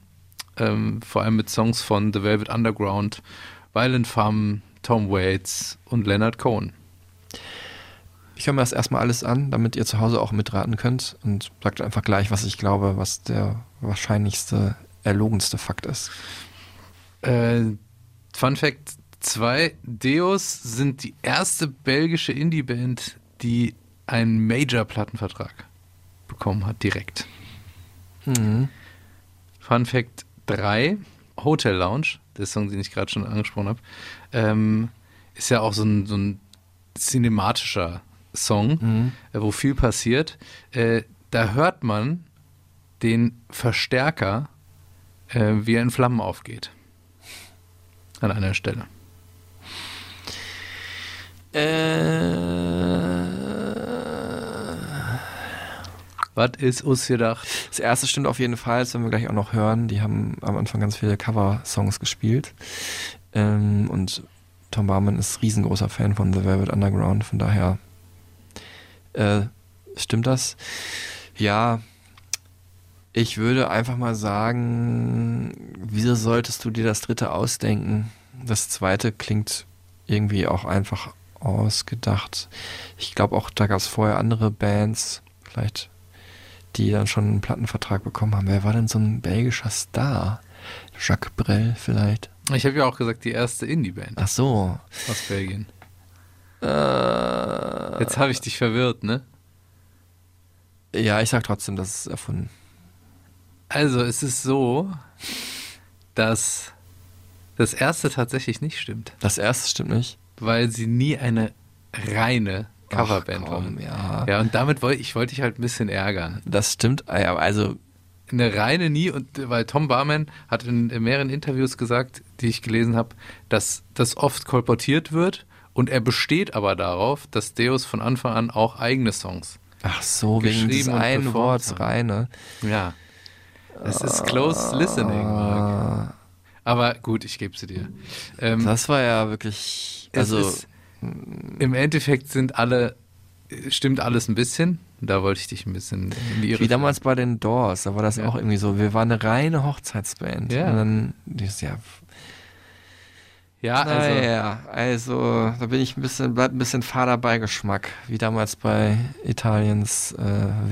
Ähm, vor allem mit Songs von The Velvet Underground, Violent Femme, Tom Waits und Leonard Cohen. Ich höre mir das erstmal alles an, damit ihr zu Hause auch mitraten könnt und sagt einfach gleich, was ich glaube, was der wahrscheinlichste, erlogenste Fakt ist. Äh, Fun Fact 2, Deus sind die erste belgische Indie-Band, die einen Major-Plattenvertrag bekommen hat, direkt. Mhm. Fun Fact 3, Hotel Lounge, der Song, den ich gerade schon angesprochen habe, ähm, ist ja auch so ein, so ein cinematischer Song, Mhm. äh, wo viel passiert. Äh, da hört man den Verstärker, äh, wie er in Flammen aufgeht. An einer Stelle. Äh, Was ist uns gedacht? das erste stimmt auf jeden Fall, das werden wir gleich auch noch hören. Die haben am Anfang ganz viele Cover-Songs gespielt. Ähm, und Tom Barman ist riesengroßer Fan von The Velvet Underground, von daher äh, stimmt das. Ja, ich würde einfach mal sagen, wieso solltest du dir das dritte ausdenken? Das zweite klingt irgendwie auch einfach ausgedacht. Ich glaube auch, da gab es vorher andere Bands, vielleicht, die dann schon einen Plattenvertrag bekommen haben. Wer war denn so ein belgischer Star? Jacques Brel vielleicht? Ich habe ja auch gesagt, die erste Indie-Band Ach so. aus Belgien. Äh, Jetzt habe ich dich verwirrt, ne? ja, ich sag trotzdem, das ist erfunden. Also, es ist so, dass das erste tatsächlich nicht stimmt, Das erste stimmt nicht. weil sie nie eine reine Coverband waren. ja. Ja, und damit wollte ich wollte ich halt ein bisschen ärgern. Das stimmt, ah also Eine reine nie und weil Tom Barman hat in, in mehreren Interviews gesagt, die ich gelesen habe, dass das oft kolportiert wird und er besteht aber darauf, dass Deus von Anfang an auch eigene Songs. Ach so, wegen des einen Worts reine. Ja. Es ist close listening, Marc. Aber gut, ich gebe sie dir. Ähm, Das war ja wirklich, also ist, im Endeffekt sind alle, stimmt alles ein bisschen. Da wollte ich dich ein bisschen in die Irre wie damals bei den Doors, da war das Ja. auch irgendwie so, wir waren eine reine Hochzeitsband. Ja. Und dann, dieses, ja, Ja, also, naja, also da bin ich ein bisschen, bleibt ein bisschen Fahrerbeigeschmack, wie damals bei Italiens äh,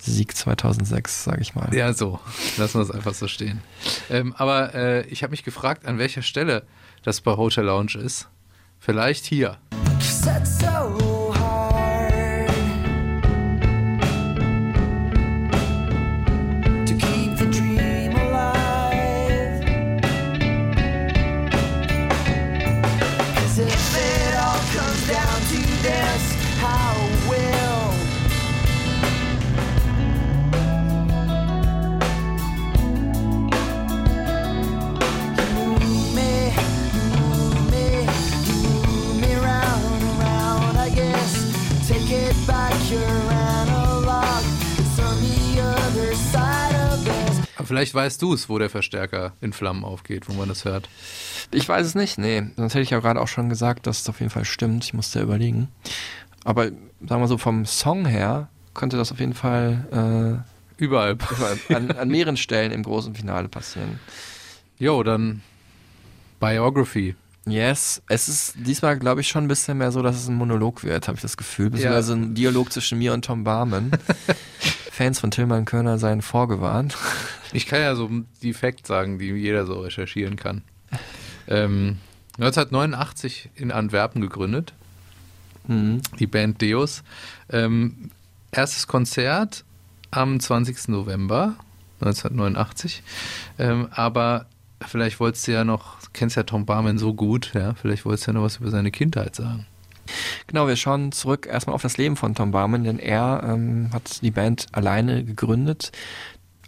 WM-Sieg 2006, sag ich mal. ja, so. Lassen wir es einfach so stehen. Ähm, aber äh, ich habe mich gefragt, an welcher Stelle das bei Hotel Lounge ist. Vielleicht hier. Set so vielleicht weißt du es, wo der Verstärker in Flammen aufgeht, wo man das hört. Ich weiß es nicht, nee. Sonst hätte ich ja gerade auch schon gesagt, dass es auf jeden Fall stimmt. Ich musste überlegen. Aber sagen wir so, vom Song her könnte das auf jeden Fall Überall. äh, an, an mehreren Stellen im großen Finale passieren. Jo, dann Biography. Yes, es ist diesmal, glaube ich, schon ein bisschen mehr so, dass es ein Monolog wird, habe ich das Gefühl. Beziehungsweise ein Dialog zwischen mir und Tom Barman. Fans von Tillmann Körner seien vorgewarnt. Ich kann ja so die Facts sagen, die jeder so recherchieren kann. Ähm, 1989 in Antwerpen gegründet, Mhm. die Band Deus. Ähm, erstes Konzert am 20. November 1989. Ähm, aber vielleicht wolltest du ja noch, kennst ja Tom Barman so gut, ja, vielleicht wolltest du ja noch was über seine Kindheit sagen. Genau, wir schauen zurück erstmal auf das Leben von Tom Barman, denn er ähm, hat die Band alleine gegründet.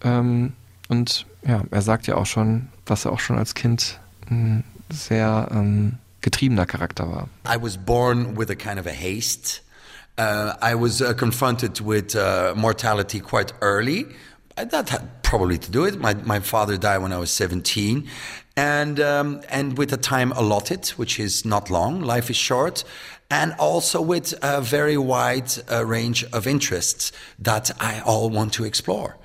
Ähm, und ja, er sagt ja auch schon, dass er auch schon als Kind ein sehr ähm, getriebener Charakter war. I was born with a kind of a haste. Uh, I was uh, confronted with uh, mortality quite early. That had probably to do it. My, my father died when I was 17. And, um, and with the time allotted, which is not long, life is short. And also with a very wide uh, range of interests that I all want to explore.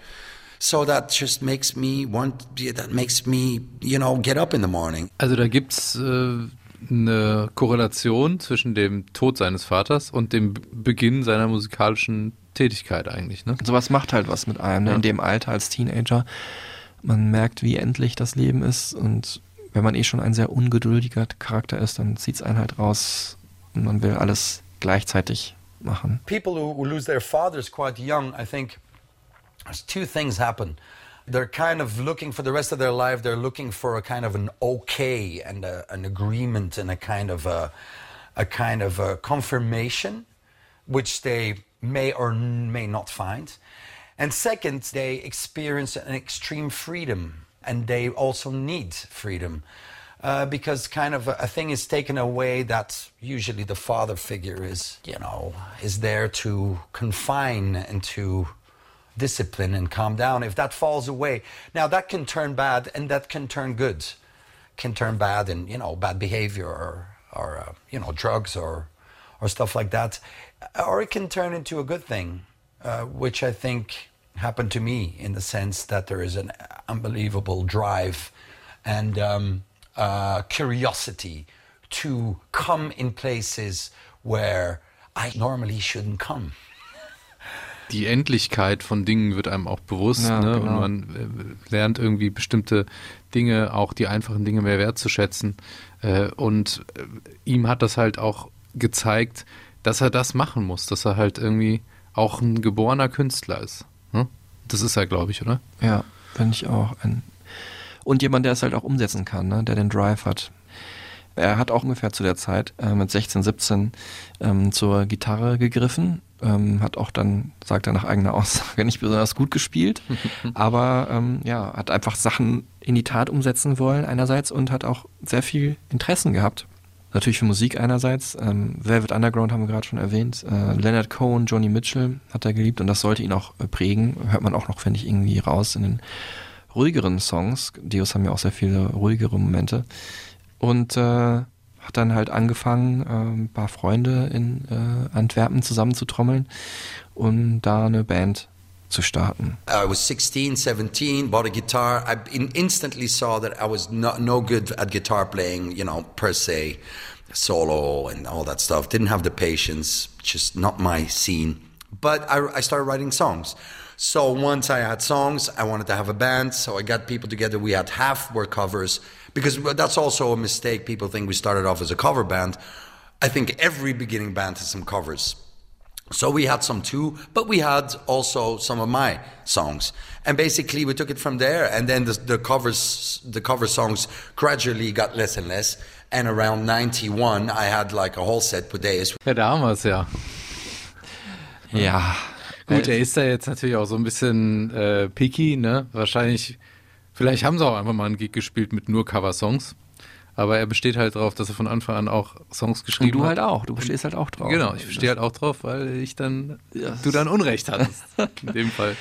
So that just makes me want, that makes me, you know, get up in the morning. Also da gibt's äh, eine Korrelation zwischen dem Tod seines Vaters und dem Beginn seiner musikalischen Tätigkeit eigentlich, ne? Sowas macht halt was mit einem, ne? Ja. in dem Alter als Teenager. Man merkt, wie endlich das Leben ist und wenn man eh schon ein sehr ungeduldiger Charakter ist, dann zieht's einen halt raus und man will alles gleichzeitig machen. People who, who lose their fathers quite young, I think there's two things happen. They're kind of looking for the rest of their life, they're looking for a kind of an okay and a, an agreement and a kind of a, a kind of a confirmation, which they may or may not find. And second, they experience an extreme freedom and they also need freedom. Uh, because kind of a, a thing is taken away that usually the father figure is, you know, is there to confine and to discipline and calm down. If that falls away, now that can turn bad and that can turn good, can turn bad in you know bad behavior or or uh, you know drugs or or stuff like that, or it can turn into a good thing, uh, which I think happened to me in the sense that there is an unbelievable drive and um, uh, curiosity to come in places where I normally shouldn't come. Die Endlichkeit von Dingen wird einem auch bewusst, Ja, ne? genau. Und man äh, lernt irgendwie bestimmte Dinge, auch die einfachen Dinge mehr wertzuschätzen. Äh, und äh, ihm hat das halt auch gezeigt, dass er das machen muss, dass er halt irgendwie auch ein geborener Künstler ist. Ne? Das ist er, glaube ich, oder? Ja, finde ich auch. Ein und jemand, der es halt auch umsetzen kann, ne? der den Drive hat. Er hat auch ungefähr zu der Zeit äh, mit 16, 17 ähm, zur Gitarre gegriffen, ähm, hat auch dann, sagt er nach eigener Aussage, nicht besonders gut gespielt, aber ähm, ja, hat einfach Sachen in die Tat umsetzen wollen einerseits und hat auch sehr viel Interessen gehabt. Natürlich für Musik einerseits. Ähm, Velvet Underground haben wir gerade schon erwähnt. Äh, Leonard Cohen, Johnny Mitchell hat er geliebt und das sollte ihn auch äh, prägen. Hört man auch noch, finde ich, irgendwie raus in den ruhigeren Songs. Dios haben ja auch sehr viele ruhigere Momente. Und äh, hat dann halt angefangen, äh, ein paar Freunde in äh, Antwerpen zusammenzutrommeln und da eine Band zu starten. I was 16, 17, bought a guitar. I instantly saw that I was no, no good at guitar playing, you know, per se, solo and all that stuff. Didn't have the patience, just not my scene. But I, I started writing songs. So once I had songs, I wanted to have a band. So I got people together. We had half were covers because that's also a mistake. People think we started off as a cover band. I think every beginning band has some covers. So we had some too, but we had also some of my songs, and basically we took it from there. And then the, the covers, the cover songs, gradually got less and less. And around '91, I had like a whole set per day. Ja, da haben wir es ja. Ja. Gut, Äh, er ist da jetzt natürlich auch so ein bisschen äh, picky, ne? Wahrscheinlich, vielleicht haben sie auch einfach mal einen Gig gespielt mit nur Cover-Songs. Aber er besteht halt darauf, dass er von Anfang an auch Songs geschrieben und du hat. halt auch. Du bestehst halt auch drauf. Genau, ich stehe halt auch drauf, weil ich dann, Ja, du dann Unrecht hattest. In dem Fall.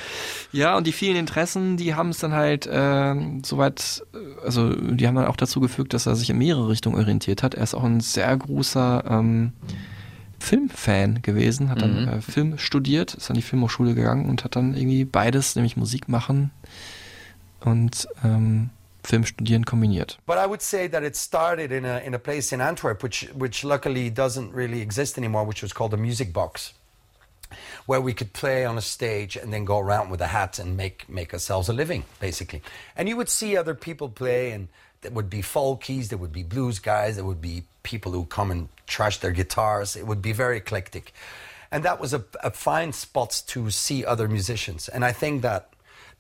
Ja, und die vielen Interessen, die haben es dann halt äh, soweit, also die haben dann auch dazu gefügt, dass er sich in mehrere Richtungen orientiert hat. Er ist auch ein sehr großer ähm, Filmfan gewesen, hat dann Mhm. äh, Film studiert, ist an die Filmhochschule gegangen und hat dann irgendwie beides, nämlich Musik machen und ähm, Film studieren kombiniert. But I would say that it started in a in a place in Antwerp, which which luckily doesn't really exist anymore, which was called the music box, where we could play on a stage and then go around with a hat and make make ourselves a living, basically. And you would see other people play, and there would be folkies, there would be blues guys, there would be people who come and trash their guitars. It would be very eclectic, and that was a, a fine spot to see other musicians. And I think that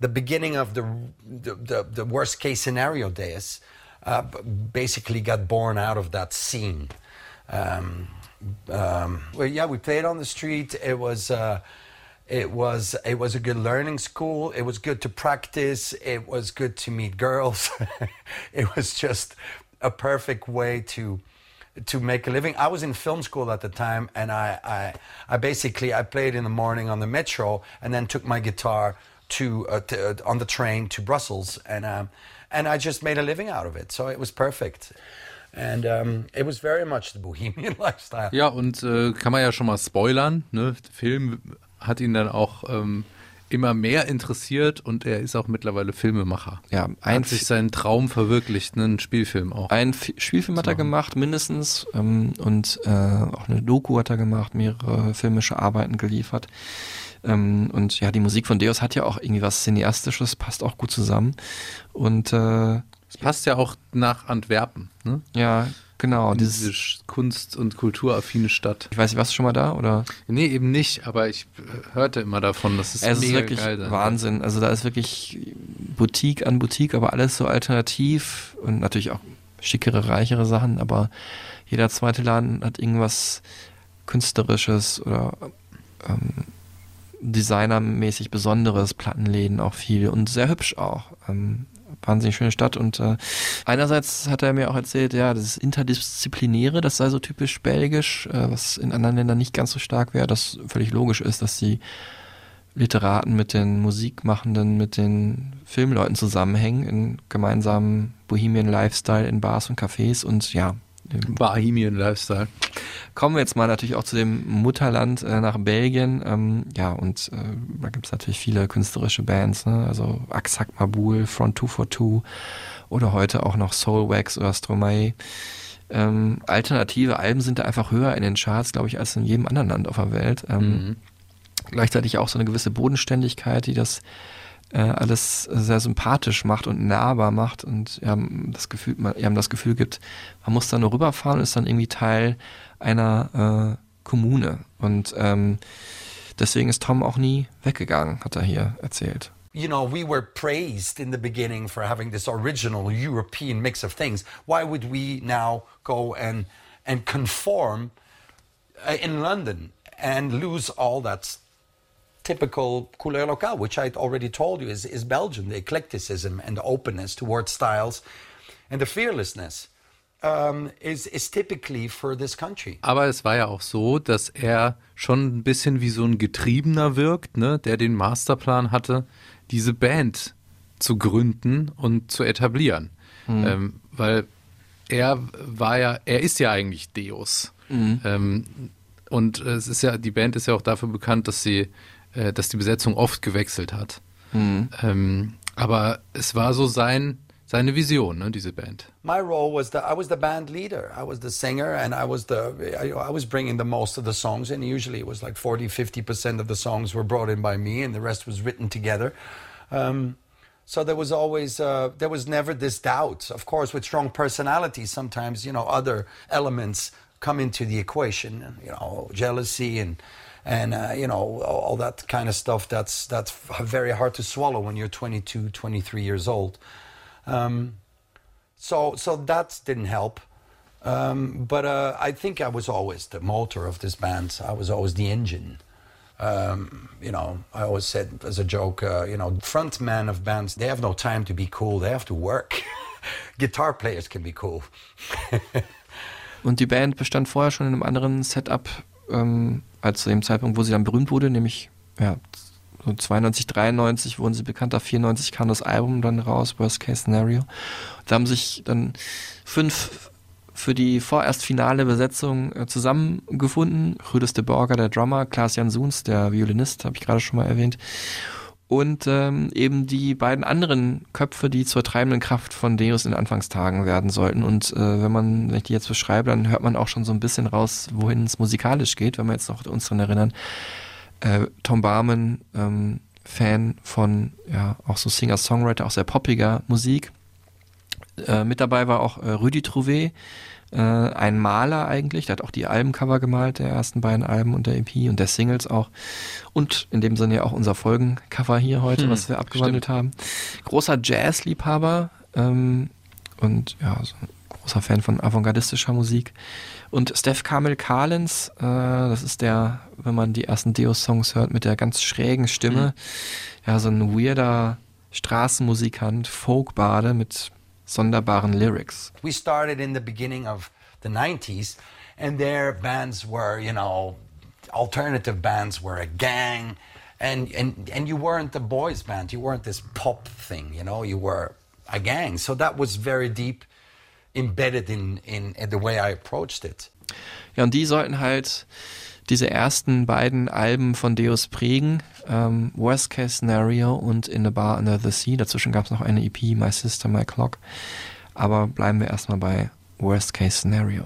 the beginning of the the, the, the worst case scenario days uh, basically got born out of that scene. Um, um, well, yeah, we played on the street. It was. Uh, it was it was a good learning school. It was good to practice. It was good to meet girls. it was just a perfect way to to make a living. I was in film school at the time, and I, I, I basically I played in the morning on the metro, and then took my guitar to, uh, to uh, on the train to Brussels, and um, and I just made a living out of it. So it was perfect, and um, it was very much the bohemian lifestyle. Ja, und äh, kann man ja schon mal spoilern, ne? Der Film hat ihn dann auch ähm, immer mehr interessiert und er ist auch mittlerweile Filmemacher. Ja, ein, hat sich seinen Traum verwirklicht, ne, einen Spielfilm auch. ein F- Spielfilm hat er gemacht, mindestens. Ähm, und äh, auch eine Doku hat er gemacht, mehrere filmische Arbeiten geliefert. Ähm, und ja, die Musik von Deus hat ja auch irgendwie was Cineastisches, passt auch gut zusammen. Und äh, Es passt ja auch nach Antwerpen, ne? ja, genau. Diese Kunst- und kulturaffine Stadt. ich weiß nicht, warst du schon mal da? Oder? Nee, eben nicht, aber ich äh, hörte immer davon, dass es Es ist mega wirklich geil. Wahnsinn. Also da ist wirklich Boutique an Boutique, aber alles so alternativ und natürlich auch schickere, reichere Sachen, aber jeder zweite Laden hat irgendwas Künstlerisches oder ähm, designermäßig Besonderes, Plattenläden auch viel und sehr hübsch auch. Ähm, wahnsinnig schöne Stadt und äh, einerseits hat er mir auch erzählt, ja, das interdisziplinäre, das sei so typisch belgisch, äh, was in anderen Ländern nicht ganz so stark wäre, das völlig logisch ist, dass die Literaten mit den Musikmachenden, mit den Filmleuten zusammenhängen in gemeinsamen Bohemian Lifestyle in Bars und Cafés und ja, Bohemian Lifestyle. Kommen wir jetzt mal natürlich auch zu dem Mutterland äh, nach Belgien. Ähm, ja, und äh, da gibt es natürlich viele künstlerische Bands, ne? also Aksak Mabul, Front 242 oder heute auch noch Soulwax oder Stromae. Ähm, alternative Alben sind da einfach höher in den Charts, glaube ich, als in jedem anderen Land auf der Welt. Ähm, Gleichzeitig auch so eine gewisse Bodenständigkeit, die das äh, alles sehr sympathisch macht und nahbar macht und ja, das Gefühl, man, ja, das Gefühl gibt, man muss da nur rüberfahren und ist dann irgendwie Teil einer äh, Kommune. Und ähm, deswegen ist Tom auch nie weggegangen, hat er hier erzählt. you know, we were praised in the beginning for having this original European mix of things. Why would we now go and and conform uh, in London and lose all that typical couleur locale, which I already told you is, is Belgium, the eclecticism and the openness towards styles and the fearlessness um, is, is typically for this country. Aber es war ja auch so, dass er schon ein bisschen wie so ein Getriebener wirkt, ne, der den Masterplan hatte, diese Band zu gründen und zu etablieren. Ähm, weil er war ja, er ist ja eigentlich Deus. Ähm, und es ist ja, die Band ist ja auch dafür bekannt, dass sie, äh, dass die Besetzung oft gewechselt hat. Ähm, aber es war so sein, seine Vision, ne, diese Band. My role was that I was the band leader. I was the singer, and I was the I, I was bringing the most of the songs. And usually it was like 40, 50 percent of the songs were brought in by me, and the rest was written together. Um, so there was always uh, there was never this doubt. Of course, with strong personalities, sometimes you know other elements come into the equation. You know, jealousy and and uh, you know all, that kind of stuff. That's that's very hard to swallow when you're 22, 23 years old. Um, so so that didn't help. Um, but uh, I think I was always the motor of this band. I was always the engine. Um, you know, I always said as a joke, uh, you know, front men of bands, they have no time to be cool. They have to work. Guitar players can be cool. Und die Band bestand vorher schon in einem anderen Setup ähm, als zu dem Zeitpunkt, wo sie dann berühmt wurde, nämlich ja, so 92, 93 wurden sie bekannter, 94 kam das Album dann raus, Worst Case Scenario. Da haben sich dann fünf für die vorerst finale Besetzung äh, zusammengefunden. Rüdes de Borger, der Drummer, Klaas Jan Soens, der Violinist, habe ich gerade schon mal erwähnt. Und ähm, eben die beiden anderen Köpfe, die zur treibenden Kraft von Deus in Anfangstagen werden sollten. Und äh, wenn man, wenn ich die jetzt beschreibe, dann hört man auch schon so ein bisschen raus, wohin es musikalisch geht, wenn wir jetzt noch uns dran erinnern. Äh, Tom Barman, ähm, Fan von ja auch so Singer-Songwriter, auch sehr poppiger Musik. Äh, mit dabei war auch äh, Rüdi Trouvé, äh, ein Maler eigentlich, der hat auch die Albencover gemalt, der ersten beiden Alben und der EP und der Singles auch. Und in dem Sinne ja auch unser Folgencover hier heute, Hm, was wir abgewandelt haben. Großer Jazzliebhaber ähm, und ja, so ein großer Fan von avantgardistischer Musik. Und Steph Kamel Kalens, äh, das ist der, wenn man die ersten Deo-Songs hört, mit der ganz schrägen Stimme, ja, so ein weirder Straßenmusikant, Folkbade mit sonderbaren Lyrics. We started in the beginning of the 90s, and their bands were, you know, alternative bands were a gang, and, and, and you weren't the boys' band, you weren't this pop thing, you know, you were a gang. So that was very deep embedded in, in, in the way I approached it. Ja, und die sollten halt diese ersten beiden Alben von Deus prägen. Ähm, Worst Case Scenario und In a Bar Under the Sea. Dazwischen gab es noch eine EP, My Sister, My Clock. Aber bleiben wir erstmal bei Worst Case Scenario.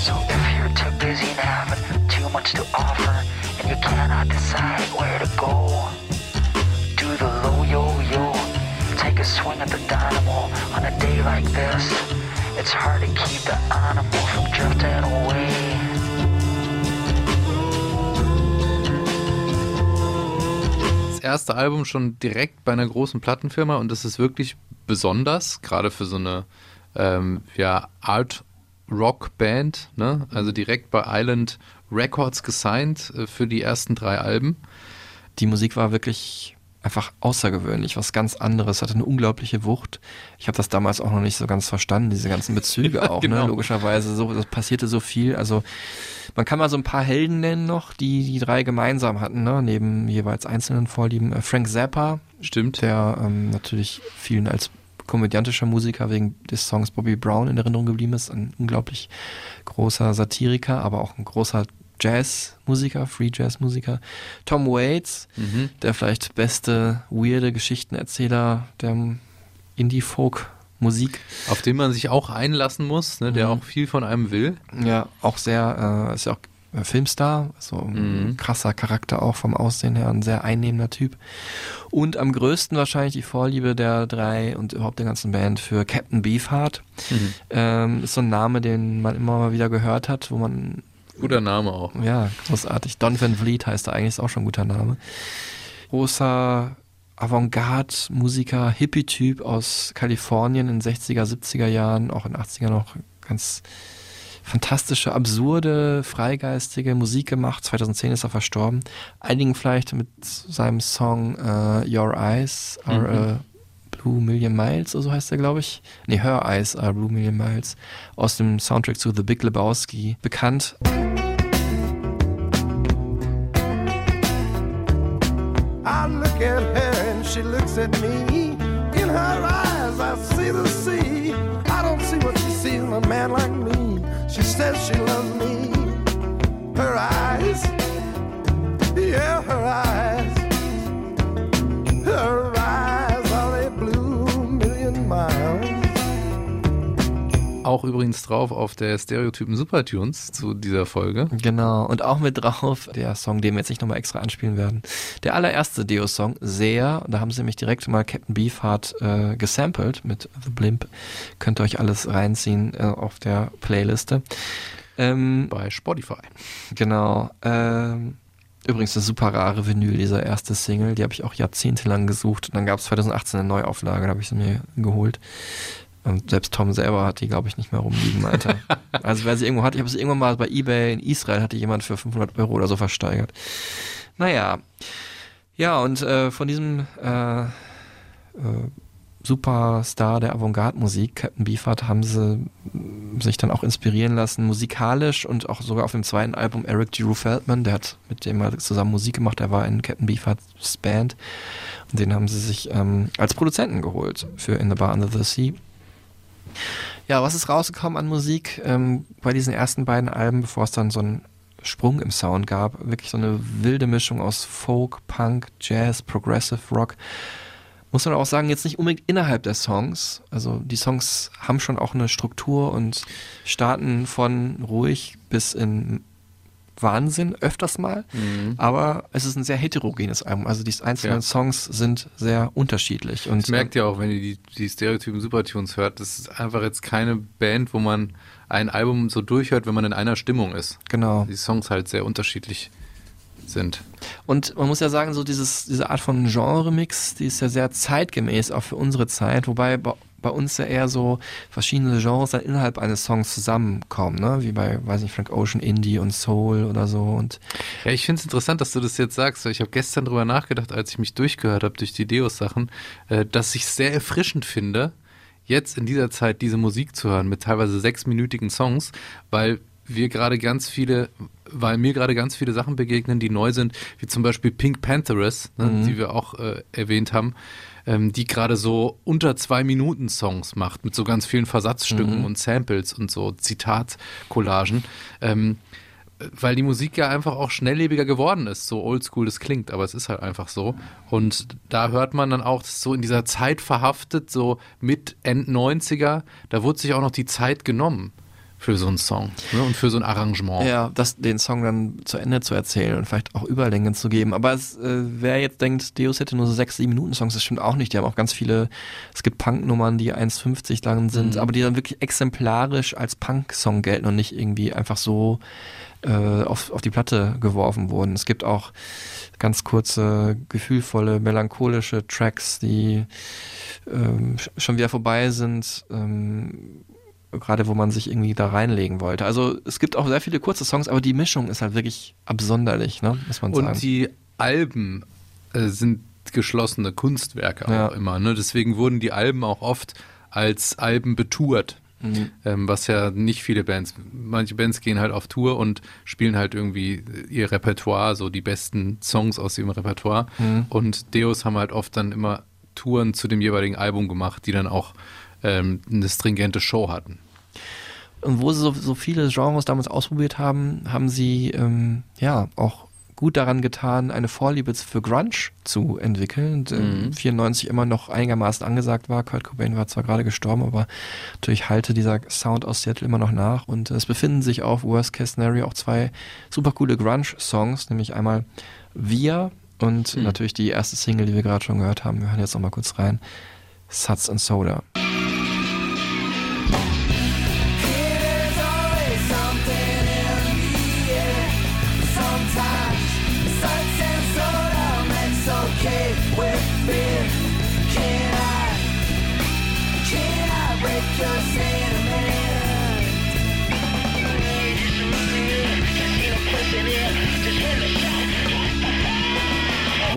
So if you're too busy and have too much to offer and you cannot decide where to go, do the low yo yo. Take a swing at the dynamo on a day like this. It's hard to keep the animal from drifting away. Das erste Album schon direkt bei einer großen Plattenfirma und das ist wirklich besonders, gerade für so eine ähm, ja, Art-Rock-Band. Ne? Also direkt bei Island Records gesigned äh, für die ersten drei Alben. Die Musik war wirklich einfach außergewöhnlich, was ganz anderes, hatte eine unglaubliche Wucht. Ich habe das damals auch noch nicht so ganz verstanden, diese ganzen Bezüge auch, genau. ne? logischerweise. So, das passierte so viel. Also man kann mal so ein paar Helden nennen noch, die die drei gemeinsam hatten, ne? neben jeweils einzelnen Vorlieben. Äh, Frank Zappa, Stimmt. der ähm, natürlich vielen als komödiantischer Musiker wegen des Songs Bobby Brown in Erinnerung geblieben ist. Ein unglaublich großer Satiriker, aber auch ein großer Jazzmusiker, Free Jazzmusiker. Tom Waits, Mhm. der vielleicht beste weirde Geschichtenerzähler der Indie-Folk-Musik. Auf den man sich auch einlassen muss, ne? der Mhm. auch viel von einem will. Ja, auch sehr, äh, ist ja auch äh, Filmstar, so ein Mhm. krasser Charakter auch vom Aussehen her, ein sehr einnehmender Typ. Und am größten wahrscheinlich die Vorliebe der drei und überhaupt der ganzen Band für Captain Beefheart. Mhm. Ähm, ist so ein Name, den man immer mal wieder gehört hat, wo man Guter Name auch. ja, großartig. Don Van Vliet heißt er eigentlich, ist auch schon ein guter Name. Großer Avantgarde-Musiker, Hippie-Typ aus Kalifornien in den 60er, 70er Jahren, auch in den 80er noch ganz fantastische, absurde, freigeistige Musik gemacht. 2010 ist er verstorben. Einigen vielleicht mit seinem Song äh, Your Eyes Are a Blue Million Miles, oder so heißt er, glaube ich. Nee, Her Eyes Are Blue Million Miles. Aus dem Soundtrack zu The Big Lebowski bekannt. I look at her and she looks at me. In her eyes, I see the sea. I don't see what she sees in a man like me. She says she loves me. Her eyes, yeah, her eyes. Her eyes Auch übrigens drauf auf der Stereotypen Supertunes zu dieser Folge. Genau, und auch mit drauf der Song, den wir jetzt nicht nochmal extra anspielen werden. Der allererste Deo-Song, sehr, da haben sie nämlich direkt mal Captain Beefheart äh, gesampelt mit The Blimp. Könnt ihr euch alles reinziehen äh, auf der Playliste. Ähm, Bei Spotify. Genau. Ähm, übrigens eine super rare Vinyl, dieser erste Single. Die habe ich auch jahrzehntelang gesucht. Und dann gab es 2018 eine Neuauflage, da habe ich sie mir geholt. Und selbst Tom selber hat die, glaube ich, nicht mehr rumliegen, meinte. er. also wer sie irgendwo hat, ich habe sie irgendwann mal bei Ebay in Israel, hatte jemand für 500 Euro oder so versteigert. Naja. Ja, und äh, von diesem äh, äh, Superstar der Avantgarde-Musik, Captain Beefheart, haben sie mm, sich dann auch inspirieren lassen, musikalisch und auch sogar auf dem zweiten Album Eric Drew Feldman, der hat mit dem mal zusammen Musik gemacht, der war in Captain Beefhearts Band und den haben sie sich ähm, als Produzenten geholt für In the Bar Under the Sea. Ja, was ist rausgekommen an Musik ähm, bei diesen ersten beiden Alben, bevor es dann so einen Sprung im Sound gab? Wirklich so eine wilde Mischung aus Folk, Punk, Jazz, Progressive Rock. Muss man auch sagen, jetzt nicht unbedingt innerhalb der Songs. Also die Songs haben schon auch eine Struktur und starten von ruhig bis in Wahnsinn öfters mal. Aber es ist ein sehr heterogenes Album. Also die einzelnen Ja. Songs sind sehr unterschiedlich. Und Das merkt ihr auch, wenn ihr die, die Stereotypen Supertunes hört. Das ist einfach jetzt keine Band, wo man ein Album so durchhört, wenn man in einer Stimmung ist. genau. Die Songs halt sehr unterschiedlich sind. Und man muss ja sagen, so dieses, diese Art von Genre-Mix, die ist ja sehr zeitgemäß, auch für unsere Zeit, wobei bei, uns ja eher so verschiedene Genres dann innerhalb eines Songs zusammenkommen, ne? Wie bei, weiß nicht, Frank Ocean, Indie und Soul oder so. Und Ja, ich finde es interessant, dass du das jetzt sagst. weil Ich habe gestern drüber nachgedacht, als ich mich durchgehört habe durch die Deos-Sachen, äh, dass ich es sehr erfrischend finde, jetzt in dieser Zeit diese Musik zu hören mit teilweise sechsminütigen Songs, weil wir gerade ganz viele, weil mir gerade ganz viele Sachen begegnen, die neu sind, wie zum Beispiel Pink Pantheress, ne, die wir auch äh, erwähnt haben. Ähm, die gerade so unter zwei Minuten Songs macht, mit so ganz vielen Versatzstücken Mhm. und Samples und so Zitatcollagen. Ähm, weil die Musik ja einfach auch schnelllebiger geworden ist, so oldschool das klingt, aber es ist halt einfach so. Und da hört man dann auch, so in dieser Zeit verhaftet, so mit End 90er, da wurde sich auch noch die Zeit genommen für so einen Song ne, und für so ein Arrangement. Ja, das, den Song dann zu Ende zu erzählen und vielleicht auch Überlängen zu geben. Aber es, äh, wer jetzt denkt, Deus hätte nur so sechs, sieben Minuten Songs, das stimmt auch nicht. Die haben auch ganz viele, es gibt Punknummern, die 1,50 lang sind, Mhm. aber die dann wirklich exemplarisch als Punk-Song gelten und nicht irgendwie einfach so äh, auf, auf die Platte geworfen wurden. Es gibt auch ganz kurze, gefühlvolle, melancholische Tracks, die ähm, sch- schon wieder vorbei sind. Ähm, gerade wo man sich irgendwie da reinlegen wollte. Also es gibt auch sehr viele kurze Songs, aber die Mischung ist halt wirklich absonderlich, ne? muss man sagen. Und die Alben äh, sind geschlossene Kunstwerke Ja. auch immer. Ne? Deswegen wurden die Alben auch oft als Alben betourt. Mhm. Ähm, was ja nicht viele Bands. Manche Bands gehen halt auf Tour und spielen halt irgendwie ihr Repertoire, so die besten Songs aus ihrem Repertoire. Mhm. Und Deus haben halt oft dann immer Touren zu dem jeweiligen Album gemacht, die dann auch ähm, eine stringente Show hatten. Und wo sie so, so viele Genres damals ausprobiert haben, haben sie ähm, ja auch gut daran getan, eine Vorliebe für Grunge zu entwickeln. Und, ähm, Mhm. 94 immer noch einigermaßen angesagt war. Kurt Cobain war zwar gerade gestorben, aber natürlich halte dieser Sound aus Seattle immer noch nach. Und äh, es befinden sich auf Worst Case Scenario auch zwei super coole Grunge-Songs, nämlich einmal Wir und Mhm. natürlich die erste Single, die wir gerade schon gehört haben. Wir hören jetzt noch mal kurz rein. Suds and Soda.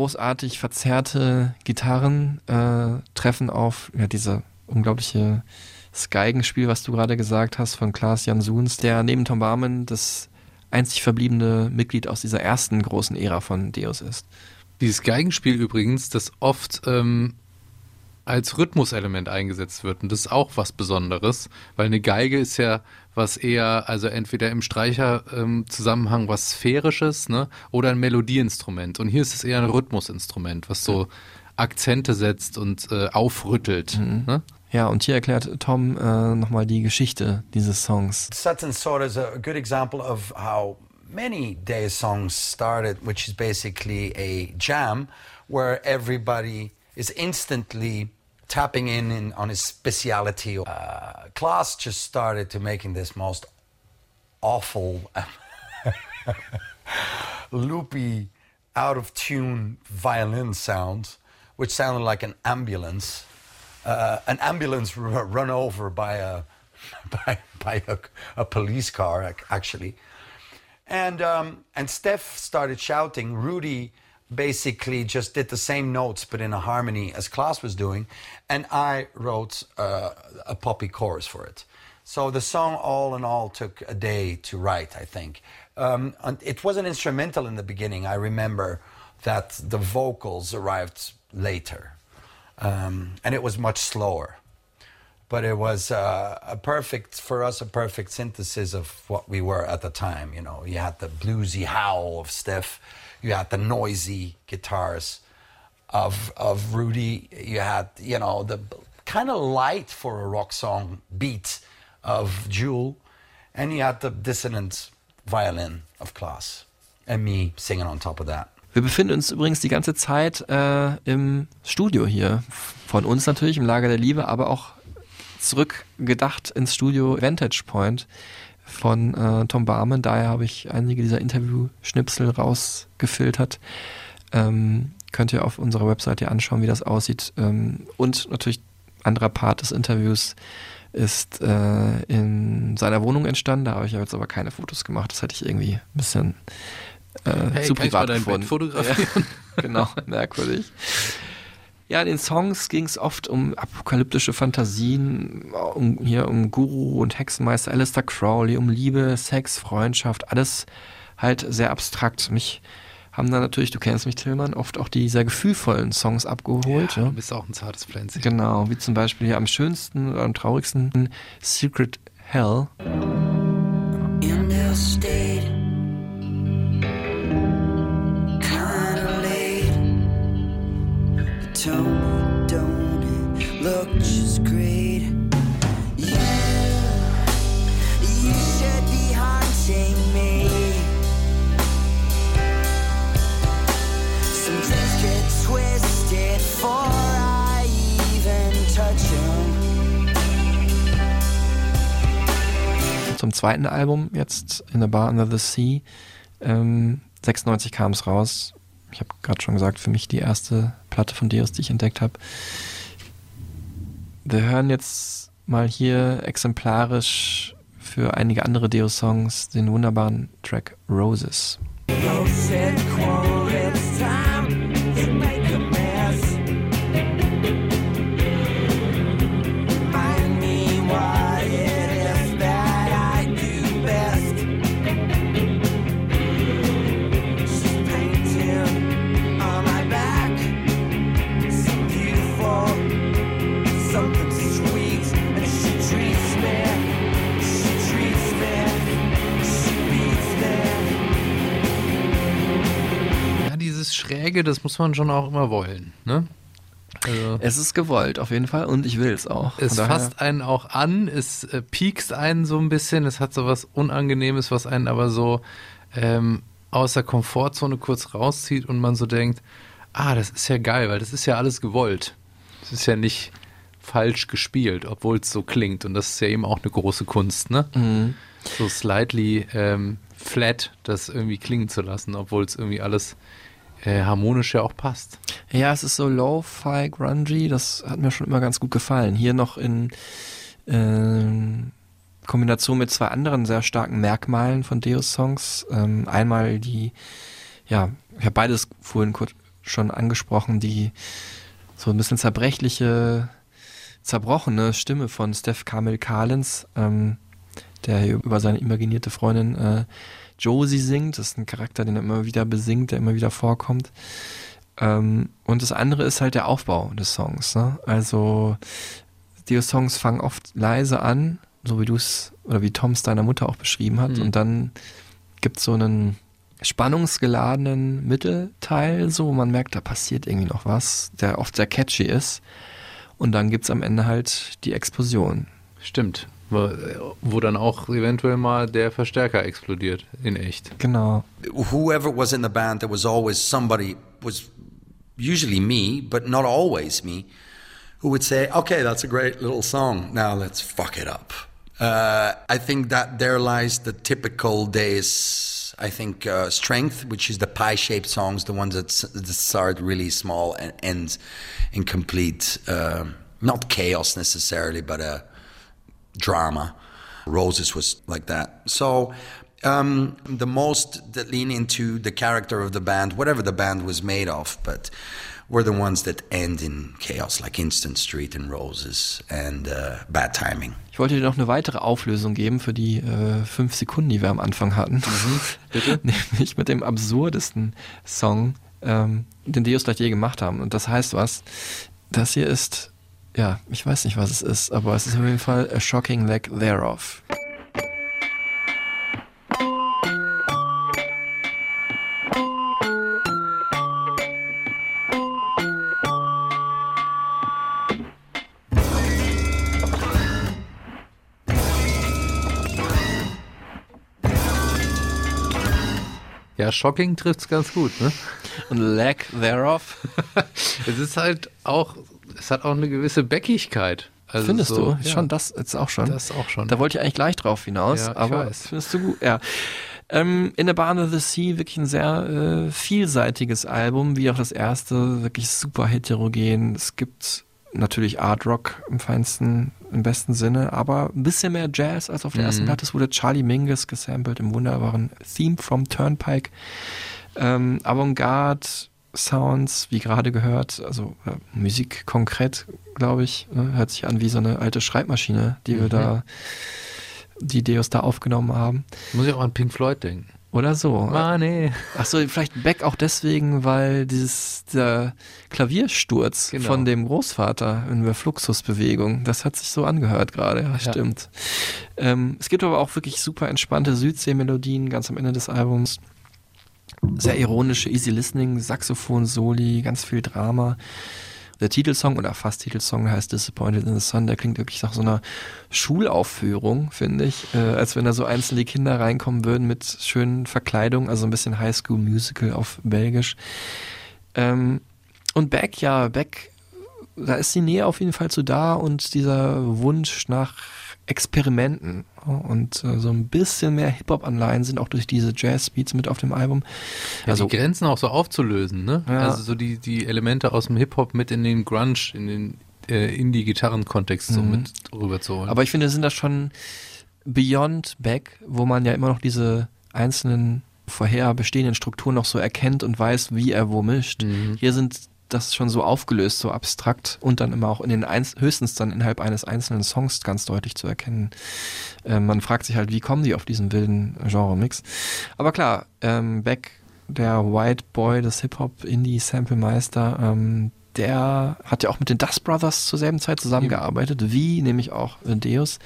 Großartig verzerrte Gitarren äh, treffen auf ja, diese unglaubliche das Geigenspiel, was du gerade gesagt hast, von Klaas Jansuns, der neben Tom Barman das einzig verbliebene Mitglied aus dieser ersten großen Ära von Deus ist. Dieses Geigenspiel übrigens, das oft ähm, als Rhythmuselement eingesetzt wird. Und das ist auch was Besonderes, weil eine Geige ist ja was eher, also entweder im Streicher-Zusammenhang was Sphärisches, ne, oder ein Melodieinstrument. Und hier ist es eher ein Rhythmusinstrument, was so Akzente setzt und äh, aufrüttelt. Ne? Ja, und hier erklärt Tom äh, nochmal die Geschichte dieses Songs. And Sort is a good example of how many Day songs started, which is basically a jam where everybody is instantly tapping in, in on his speciality. Uh, just started to making this most awful, loopy, out of tune violin sound, which sounded like an ambulance. Uh, an ambulance run over by a by, by a, a police car, actually. And um, and Steph started shouting. Rudy basically just did the same notes but in a harmony as Klaas was doing, and I wrote uh, a poppy chorus for it. So the song, all in all, took a day to write. I think um, it was an instrumental in the beginning. I remember that the vocals arrived later, um, and it was much slower but it was uh, a perfect for us a perfect synthesis of what we were at the time you know you had the bluesy howl of steph you had the noisy guitars of of rudy. You had you know the kind of light for a rock song beat of jewel. And you had the dissonant violin of class. And me singing on top of that. Wir befinden uns übrigens die ganze Zeit äh, im Studio hier. Von uns natürlich, im Lager der Liebe, aber auch zurückgedacht ins Studio Vantage Point von äh, Tom Barman. Daher habe ich einige dieser Interview-Schnipsel rausgefiltert. Ähm, könnt ihr auf unserer Webseite anschauen, wie das aussieht. Ähm, und natürlich anderer Part des Interviews ist äh, in seiner Wohnung entstanden. Da habe ich jetzt aber keine Fotos gemacht. Das hätte ich irgendwie ein bisschen äh, Hey, zu kann ich mal privat dein gefunden. Bett fotografieren? Ja, genau, merkwürdig. Ja, in den Songs ging es oft um apokalyptische Fantasien, um, hier um Guru und Hexenmeister Alistair Crowley, um Liebe, Sex, Freundschaft, alles halt sehr abstrakt. Mich haben dann natürlich, du kennst mich, Tillmann, oft auch die sehr gefühlvollen Songs abgeholt. Ja, Ja, du bist auch ein zartes Pflänzchen. Genau, wie zum Beispiel hier am schönsten oder am traurigsten Secret Hell. In their state, Zum zweiten Album jetzt in the Bar Under the Sea. Ähm, 96 kam es raus. Ich habe gerade schon gesagt, für mich die erste Platte von Deus, die ich entdeckt habe. Wir hören jetzt mal hier exemplarisch für einige andere Deus-Songs den wunderbaren Track Roses. said, Schräge, das muss man schon auch immer wollen. Ne? Also, Es ist gewollt, auf jeden Fall, und ich will es auch. es fasst einen auch an, es äh, piekst einen so ein bisschen, es hat so was Unangenehmes, was einen aber so ähm, aus der Komfortzone kurz rauszieht und man so denkt, ah, das ist ja geil, weil das ist ja alles gewollt. Es ist ja nicht falsch gespielt, obwohl es so klingt und das ist ja eben auch eine große Kunst, ne? Mhm. So slightly ähm, flat das irgendwie klingen zu lassen, obwohl es irgendwie alles äh, harmonisch ja auch passt. Ja, es ist so low-fi, grungy, das hat mir schon immer ganz gut gefallen. Hier noch in ähm, Kombination mit zwei anderen sehr starken Merkmalen von Deus-Songs. Ähm, einmal die, ja, ich habe beides vorhin kurz schon angesprochen, die so ein bisschen zerbrechliche, zerbrochene Stimme von Steph Kamel Kalens, ähm, der hier über seine imaginierte Freundin äh, Josie singt. Das ist ein Charakter, den er immer wieder besingt, der immer wieder vorkommt. Ähm, und das andere ist halt der Aufbau des Songs. Ne? Also die Songs fangen oft leise an, so wie du es oder wie Tom es deiner Mutter auch beschrieben hat. Mhm. Und dann gibt es so einen spannungsgeladenen Mittelteil, so wo man merkt, da passiert irgendwie noch was, der oft sehr catchy ist. Und dann gibt es am Ende halt die Explosion. Stimmt. Wo, wo dann auch eventuell mal der Verstärker explodiert, in echt. Genau. whoever was in the band, there was always somebody was usually me, but not always me, who would say, "Okay, that's a great little song. Now let's fuck it up." Uh, I think that there lies the typical days. I think uh, strength, which is the pie-shaped songs, the ones that, s- that start really small and end in complete, uh, not chaos necessarily, but a drama. Roses was like that. So um, the most that lean into the character of the band, whatever the band was made of, but were the ones that end in chaos, like Instant Street and Roses and uh, Bad Timing. Ich wollte dir noch eine weitere Auflösung geben für die äh, fünf Sekunden, die wir am Anfang hatten. bitte? Nämlich mit dem absurdesten Song, ähm, den Deus gleich je gemacht haben. Und das heißt was? Das hier ist, ja, ich weiß nicht, was es ist, aber es ist auf jeden Fall a shocking lack thereof. Ja, shocking trifft's ganz gut, ne? Und lack thereof. Es ist halt auch, es hat auch eine gewisse Bäckigkeit. Also Findest so, du? Ja, Schon das jetzt auch schon. Das auch schon. Da wollte ich eigentlich gleich drauf hinaus, Ja, aber weiß. findest du gut? Ja. Ähm, in the Barn of the Sea wirklich ein sehr äh, vielseitiges Album, wie auch das erste, wirklich super heterogen. Es gibt natürlich Art Rock im feinsten, im besten Sinne, aber ein bisschen mehr Jazz als auf der ersten Mhm. Platte. Es wurde Charlie Mingus gesampelt im wunderbaren Theme from Turnpike. Ähm, Avantgarde Sounds, wie gerade gehört, also äh, Musik konkret, glaube ich, ne, hört sich an wie so eine alte Schreibmaschine, die wir Mhm. da, die Deus da aufgenommen haben. Muss ich auch an Pink Floyd denken. Oder so. Money. Achso, vielleicht Beck auch deswegen, weil dieses der Klaviersturz Genau. von dem Großvater in der Fluxusbewegung, das hat sich so angehört gerade, ja, Ja. stimmt. Ähm, es gibt aber auch wirklich super entspannte Südsee-Melodien ganz am Ende des Albums. Sehr ironische Easy Listening, Saxophon, Soli, ganz viel Drama. Der Titelsong oder fast Titelsong heißt Disappointed in the Sun, der klingt wirklich nach so einer Schulaufführung, finde ich, äh, als wenn da so einzelne Kinder reinkommen würden mit schönen Verkleidungen, also ein bisschen High School Musical auf Belgisch. Ähm, und Beck, ja, Beck, da ist die Nähe auf jeden Fall zu da und dieser Wunsch nach Experimenten und äh, so ein bisschen mehr Hip-Hop-Anleihen sind auch durch diese Jazz-Beats mit auf dem Album. Ja, Also die Grenzen auch so aufzulösen, ne? Ja. Also so die, die Elemente aus dem Hip-Hop mit in den Grunge, in den äh, Indie-Gitarren-Kontext so Mhm. mit rüberzuholen. Aber ich finde, sind das schon Beyond Back, wo man ja immer noch diese einzelnen vorher bestehenden Strukturen noch so erkennt und weiß, wie er wo mischt. Mhm. Hier sind das schon so aufgelöst, so abstrakt und dann immer auch in den Einz höchstens dann innerhalb eines einzelnen Songs ganz deutlich zu erkennen. Ähm, man fragt sich halt, wie kommen die auf diesen wilden Genre-Mix? Aber klar, ähm, Beck, der White Boy des Hip-Hop, Indie-Sample-Meister, ähm, der hat ja auch mit den Dust Brothers zur selben Zeit zusammengearbeitet, wie nämlich auch äh, Deus.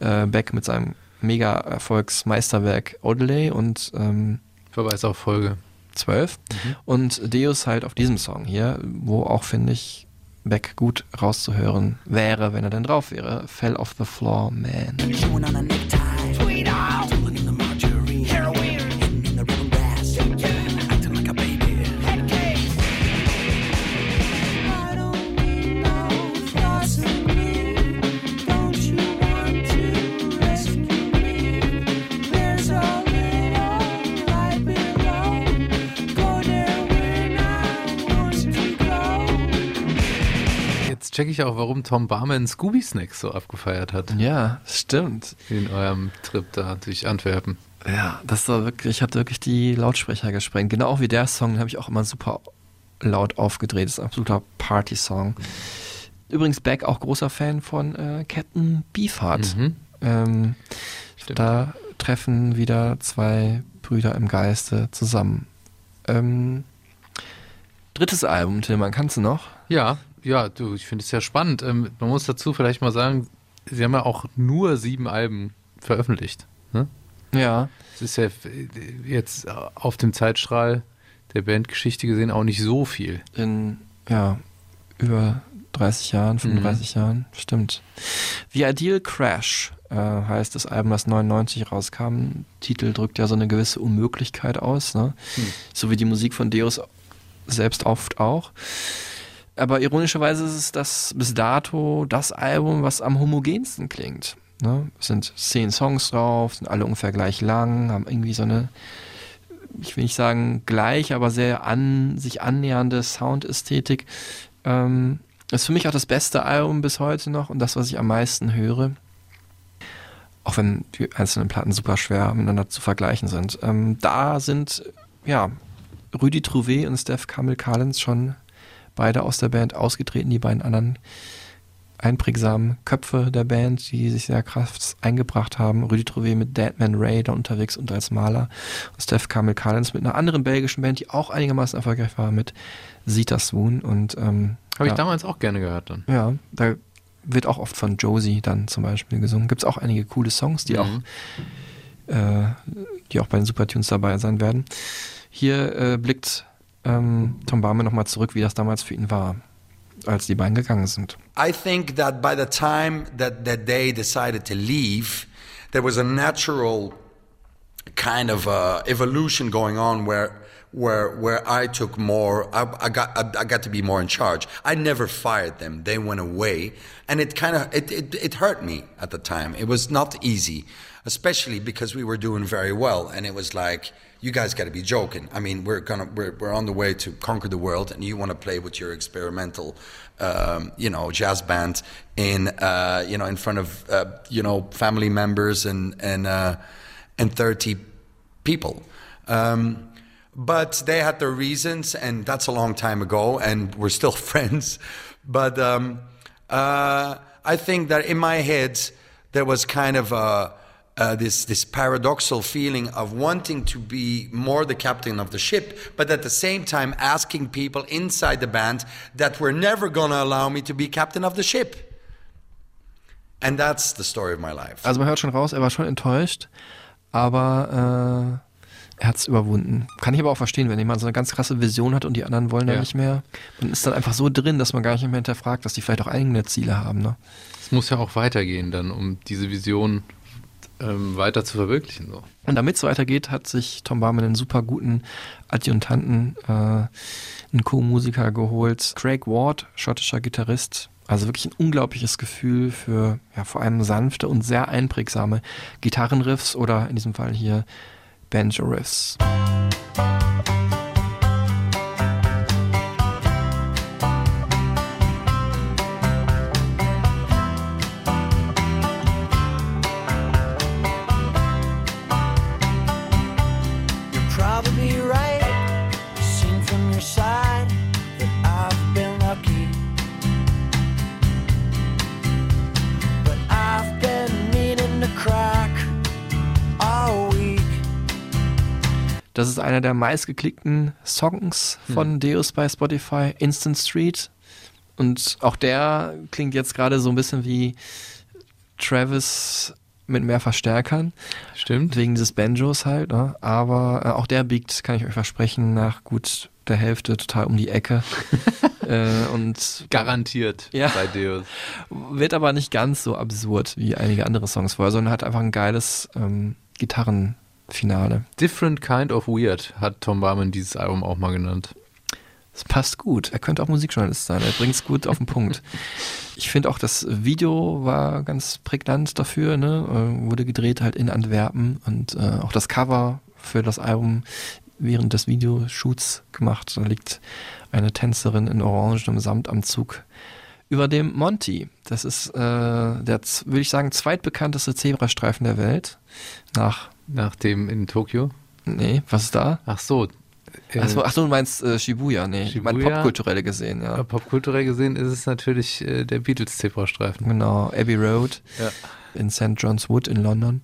Äh, Beck mit seinem Mega-Erfolgsmeisterwerk Odelay und ähm, Verweis auf Folge 12. Und Deus halt auf diesem Song hier, wo auch, finde ich, Beck gut rauszuhören wäre, wenn er denn drauf wäre. Fell off the floor, man. Checke ich auch, warum Tom Barman Scooby Snacks so abgefeiert hat. Ja, stimmt. In eurem Trip da durch Antwerpen. Ja, das war wirklich, hat wirklich die Lautsprecher gesprengt. Genau auch wie der Song, den habe ich auch immer super laut aufgedreht. Das ist ein absoluter Party-Song. Übrigens, Beck auch großer Fan von äh, Captain Beefheart. Mhm. Ähm, da treffen wieder zwei Brüder im Geiste zusammen. Ähm, drittes Album, Tillmann, kannst du noch? Ja, ja, du, ich finde es ja spannend. Ähm, man muss dazu vielleicht mal sagen, sie haben ja auch nur sieben Alben veröffentlicht. Ne? Ja. Es ist ja jetzt auf dem Zeitstrahl der Bandgeschichte gesehen auch nicht so viel. In, ja, über 30 Jahren, 35 Jahren, stimmt. The Ideal Crash äh, heißt das Album, das 99 rauskam. Titel drückt ja so eine gewisse Unmöglichkeit aus, ne? So wie die Musik von Deus selbst oft auch. Aber ironischerweise ist es das bis dato das Album, was am homogensten klingt. Ne? Es sind zehn Songs drauf, sind alle ungefähr gleich lang, haben irgendwie so eine, ich will nicht sagen gleich, aber sehr an sich annähernde Soundästhetik. Ähm, ist für mich auch das beste Album bis heute noch und das, was ich am meisten höre. Auch wenn die einzelnen Platten super schwer miteinander zu vergleichen sind. Ähm, da sind, ja, Rüdi Trouvé und Steph Kamel Carlins schon beide aus der Band ausgetreten, die beiden anderen einprägsamen Köpfe der Band, die sich sehr krass eingebracht haben. Rüdi Trouvé mit Deadman Ray da unterwegs und als Maler. Und Steph Kamel Carlins mit einer anderen belgischen Band, die auch einigermaßen erfolgreich war, mit Zeta Swoon. Und, ähm, Habe ja, ich damals auch gerne gehört dann. Ja, da wird auch oft von Josie dann zum Beispiel gesungen. Gibt es auch einige coole Songs, die Mhm. auch äh, die auch bei den Supertunes dabei sein werden. Hier äh, blickt ähm, Tom Barmer nochmal zurück, wie das damals für ihn war, als die beiden gegangen sind. I think that by the time that, that they decided to leave, there was a natural kind of uh, evolution going on where where where I took more. I, I got I, I got to be more in charge. I never fired them. They went away, and it kind of it, it it hurt me at the time. It was not easy, especially because we were doing very well, and it was like. You guys got to be joking. I mean, we're gonna we're, we're on the way to conquer the world, and you want to play with your experimental, um, you know, jazz band in uh, you know in front of uh, you know family members and and uh, and thirty people. Um, but they had their reasons, and that's a long time ago, and we're still friends. But um, uh, I think that in my head, there was kind of a, uh, this this paradoxical feeling of wanting to be more the captain of the ship, but at the same time asking people inside the band that were never going to allow me to be captain of the ship. And that's the story of my life. Also man hört schon raus, er war schon enttäuscht, aber äh, er hat es überwunden. Kann ich aber auch verstehen, wenn jemand so eine ganz krasse Vision hat und die anderen wollen Ja. da nicht mehr. Man ist dann einfach so drin, dass man gar nicht mehr hinterfragt, dass die vielleicht auch eigene Ziele haben. Ne? Es muss ja auch weitergehen dann, um diese Vision ähm, weiter zu verwirklichen. So. Und damit es weitergeht, hat sich Tom Barman einen super guten Adjutanten, äh, einen Co-Musiker geholt. Craig Ward, schottischer Gitarrist. Also wirklich ein unglaubliches Gefühl für ja, vor allem sanfte und sehr einprägsame Gitarrenriffs oder in diesem Fall hier Banjo-Riffs. You're Das ist einer der meistgeklickten Songs von Deus bei Spotify, Instant Street. Und auch der klingt jetzt gerade so ein bisschen wie Travis mit mehr Verstärkern. Stimmt. Wegen des Banjos halt. Ne? Aber äh, auch der biegt, kann ich euch versprechen, nach gut der Hälfte total um die Ecke. äh, und Garantiert Ja. bei Deus. wird aber nicht ganz so absurd wie einige andere Songs vorher, sondern hat einfach ein geiles ähm, Gitarrenfinale. Different Kind of Weird hat Tom Barman dieses Album auch mal genannt. Es passt gut. Er könnte auch Musikjournalist sein. Er bringt es gut auf den Punkt. Ich finde auch, das Video war ganz prägnant dafür. Ne? Äh, wurde gedreht halt in Antwerpen und äh, auch das Cover für das Album während des Videoshoots gemacht. Da liegt eine Tänzerin in orangenem Samtanzug über dem Monty. Das ist äh, der, würde ich sagen, zweitbekannteste Zebrastreifen der Welt. Nach, Nach dem in Tokio. nee, was ist da? Ach so. Äh, Achso, ach so, du meinst äh, Shibuya, nee. Ich meine Shibuya? popkulturelle gesehen, ja. Popkulturell gesehen ist es natürlich äh, der Beatles-Zebrastreifen. Genau, Abbey Road Ja. in St. John's Wood in London.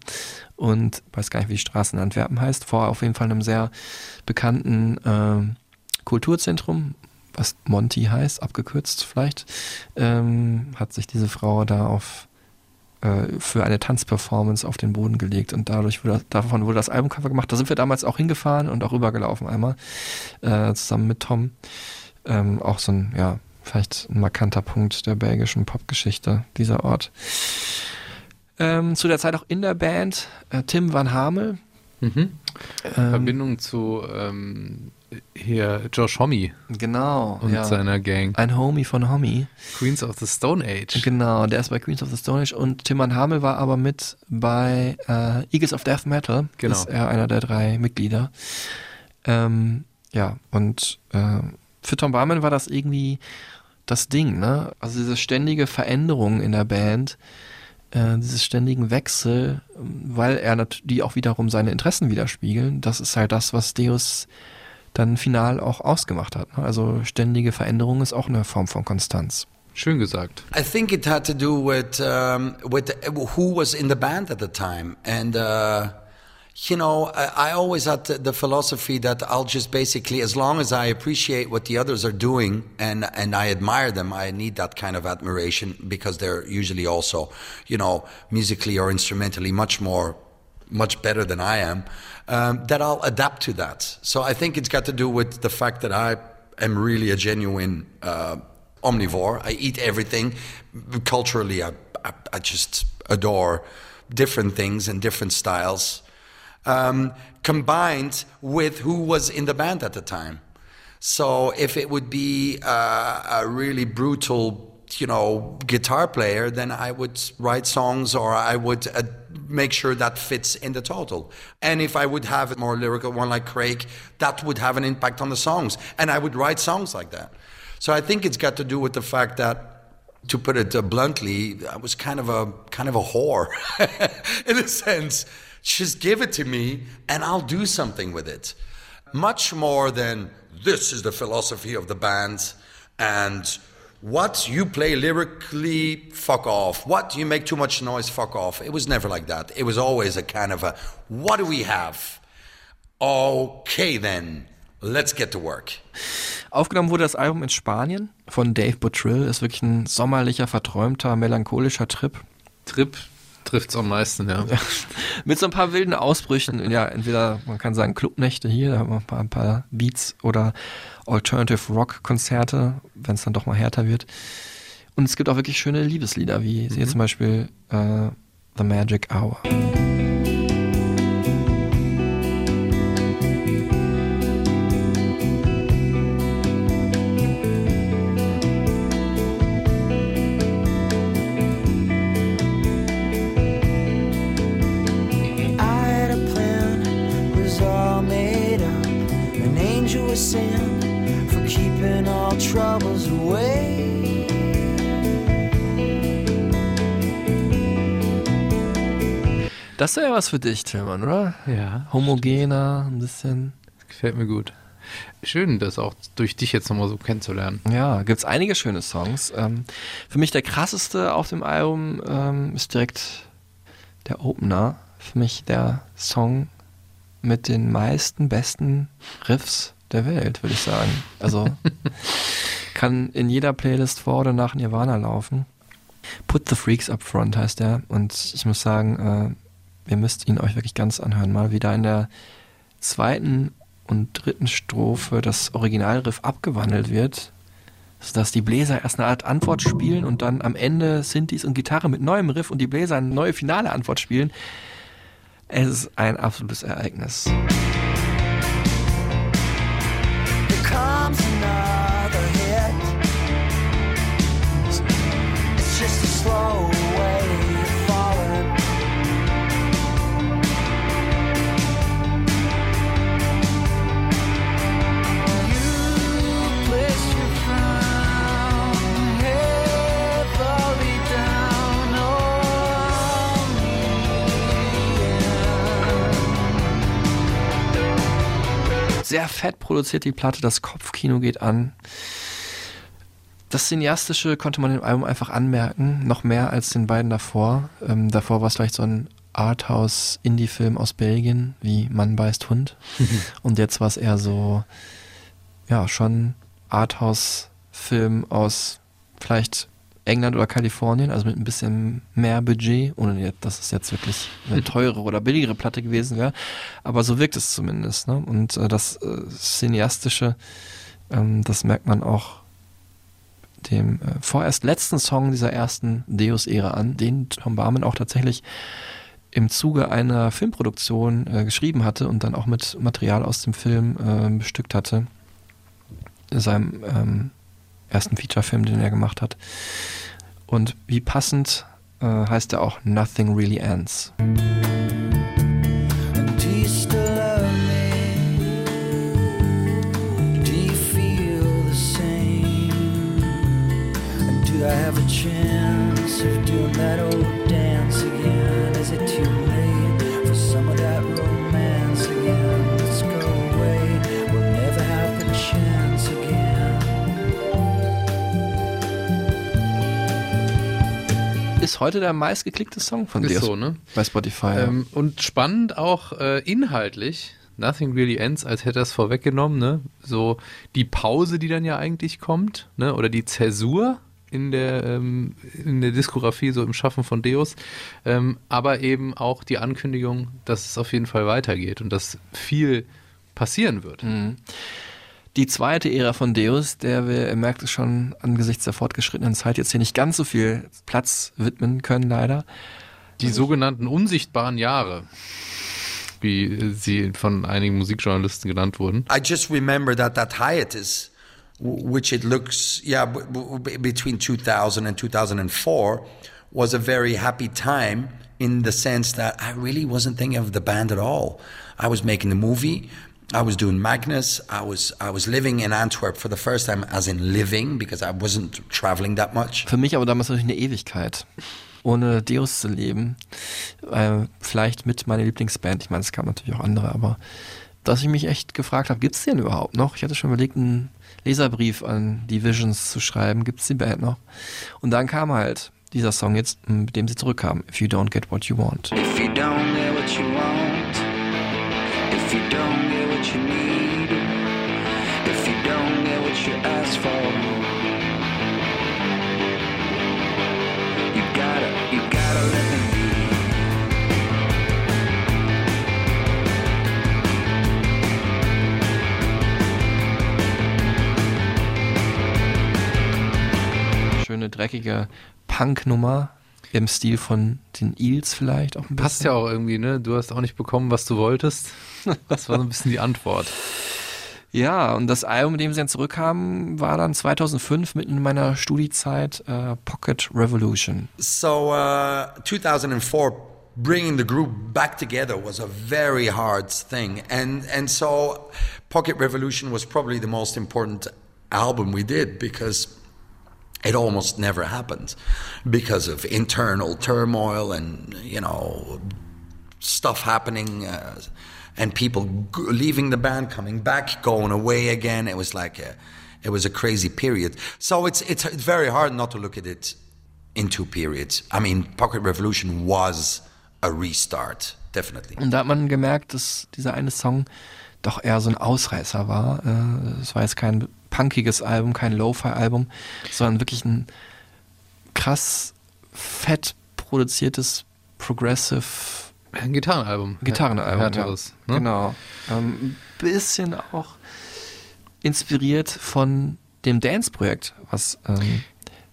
Und weiß gar nicht, wie die Straße in Antwerpen heißt. Vor auf jeden Fall einem sehr bekannten ähm, Kulturzentrum, was Monty heißt, abgekürzt vielleicht, ähm, hat sich diese Frau da auf äh, für eine Tanzperformance auf den Boden gelegt und dadurch wurde, davon wurde das Albumcover gemacht. Da sind wir damals auch hingefahren und auch rübergelaufen einmal äh, zusammen mit Tom. Ähm, auch so ein, ja, vielleicht ein markanter Punkt der belgischen Popgeschichte, dieser Ort. Ähm, zu der Zeit auch in der Band äh, Tim Van Hamel. Mhm. Ähm, Verbindung zu ähm, hier Josh Homme Genau. und ja. seiner Gang. Ein Homie von Homie. Queens of the Stone Age. Genau, der ist bei Queens of the Stone Age und Tim Van Hamel war aber mit bei äh, Eagles of Death Metal. Genau. Ist er einer der drei Mitglieder. Ähm, ja, und äh, für Tom Barman war das irgendwie das Ding, ne? Also diese ständige Veränderung in der Band, äh, dieses ständigen Wechsel, weil er die auch wiederum seine Interessen widerspiegeln. Das ist halt das, was Deus dann final auch ausgemacht hat. Ne? Also ständige Veränderung ist auch eine Form von Konstanz. Schön gesagt. I think it had to do with um, with who was in the band at the time, and uh, you know, I, I always had the, the philosophy that I'll just basically, as long as I appreciate what the others are doing and and I admire them, I need that kind of admiration because they're usually also, you know, musically or instrumentally much more much better than I am, um, that I'll adapt to that. So I think it's got to do with the fact that I am really a genuine uh, omnivore. I eat everything. Culturally, I, I, I just adore different things and different styles, um, combined with who was in the band at the time. So if it would be uh, a really brutal you know, guitar player, then I would write songs or I would uh, make sure that fits in the total. And if I would have a more lyrical one like Craig, that would have an impact on the songs. And I would write songs like that. So I think it's got to do with the fact that, to put it uh, bluntly, I was kind of a kind of a whore, in a sense. Just give it to me, and I'll do something with it. Much more than this is the philosophy of the band, and What you play lyrically, fuck off. What you make too much noise, fuck off. It was never like that. It was always a kind of a, what do we have? Okay, then, let's get to work. Aufgenommen wurde das Album in Spanien von Dave Buttrill. Ist wirklich ein sommerlicher, verträumter, melancholischer Trip. Trip trifft's am meisten, ja. Mit so ein paar wilden Ausbrüchen. Ja, entweder man kann sagen Clubnächte hier, da haben wir ein paar, ein paar Beats oder Alternative Rock Konzerte, wenn es dann doch mal härter wird. Und es gibt auch wirklich schöne Liebeslieder, wie hier zum Beispiel äh, The Magic Hour. Das wäre ja was für dich, Tillmann, oder? Ja. Homogener, ein bisschen. Gefällt mir gut. Schön, das auch durch dich jetzt nochmal so kennenzulernen. Ja, gibt's einige schöne Songs. Ähm, für mich der krasseste auf dem Album ähm, ist direkt der Opener. Für mich der Song mit den meisten besten Riffs der Welt, würde ich sagen. Also kann in jeder Playlist vor oder nach Nirvana laufen. Put the Freaks Up Front heißt der. Und ich muss sagen, äh, ihr müsst ihn euch wirklich ganz anhören. Mal wieder in der zweiten und dritten Strophe das Originalriff abgewandelt wird, sodass die Bläser erst eine Art Antwort spielen und dann am Ende Synthes und Gitarre mit neuem Riff und die Bläser eine neue finale Antwort spielen. Es ist ein absolutes Ereignis. Here comes Sehr fett produziert die Platte, das Kopfkino geht an. Das Cineastische konnte man dem Album einfach anmerken, noch mehr als den beiden davor. Ähm, davor war es vielleicht so ein Arthouse-Indie-Film aus Belgien, wie Mann beißt Hund. Und jetzt war es eher so, ja, schon Arthouse-Film aus vielleicht England oder Kalifornien, also mit ein bisschen mehr Budget, ohne dass es jetzt wirklich eine teure oder billigere Platte gewesen wäre. Aber so wirkt es zumindest. Ne? Und äh, das äh, Cineastische, ähm, das merkt man auch dem äh, vorerst letzten Song dieser ersten Deus-Ära an, den Tom Barman auch tatsächlich im Zuge einer Filmproduktion äh, geschrieben hatte und dann auch mit Material aus dem Film äh, bestückt hatte. In seinem ähm, ersten Featurefilm, den er gemacht hat. Und wie passend äh, heißt er auch Nothing Really Ends. I have a chance Ist heute der meistgeklickte Song von Ist dir so, ne? bei Spotify. ja. Ähm, und spannend auch äh, inhaltlich. Nothing really ends, als hätte er es vorweggenommen, ne? So die Pause, die dann ja eigentlich kommt, ne? Oder die Zäsur in der, ähm, in der Diskografie, so im Schaffen von Deus. Ähm, aber eben auch die Ankündigung, dass es auf jeden Fall weitergeht und dass viel passieren wird. Mhm. Die zweite Ära von Deus, der wir, ihr merkt es schon, angesichts der fortgeschrittenen Zeit jetzt hier nicht ganz so viel Platz widmen können, leider. Die sogenannten unsichtbaren Jahre, wie sie von einigen Musikjournalisten genannt wurden. I just remember that that hiatus, which it looks, yeah, between 2000 and 2004, was a very happy time in the sense that I really wasn't thinking of the band at all. I was making the movie. I was doing Magnus. I was I was living in Antwerp for the first time, as in living, because I wasn't traveling that much. Für mich aber damals natürlich eine Ewigkeit. Ohne Deus zu leben. Äh, vielleicht mit meiner Lieblingsband. Ich meine, es gab natürlich auch andere, aber dass ich mich echt gefragt habe, gibt's den überhaupt noch? Ich hatte schon überlegt, ein Leserbrief an die Visions zu schreiben, gibt's die Band noch. Und dann kam halt dieser Song jetzt, mit dem sie zurückkamen, If You Don't Get What You Want. If you don't get what you want, dreckige Punk-Nummer im Stil von den Eels vielleicht auch ein Passt bisschen. ja auch irgendwie, ne? Du hast auch nicht bekommen, was du wolltest. Das war so ein bisschen die Antwort. Ja, und das Album, mit dem sie dann zurückkamen, war dann 2005 mitten in meiner Studiezeit äh, Pocket Revolution. So uh, 2004, bringing the group back together was a very hard thing, and and so Pocket Revolution was probably the most important album we did because it almost never happens because of internal turmoil and you know stuff happening. Uh, and people g- leaving the band, coming back, going away again. It was like a, it was a crazy period. So it's it's it's very hard not to look at it in two periods. I mean, Pocket Revolution was a restart, definitely. Und da hat man gemerkt, dass dieser eine Song doch eher so ein Ausreißer war. Äh, Es war jetzt kein punkiges Album, kein Lo-Fi-Album, sondern wirklich ein krass fett produziertes Progressive Ein Gitarrenalbum. Gitarrenalbum. Härteres. ja. Ne? Genau. Ähm, ein bisschen auch inspiriert von dem Dance-Projekt, was ähm,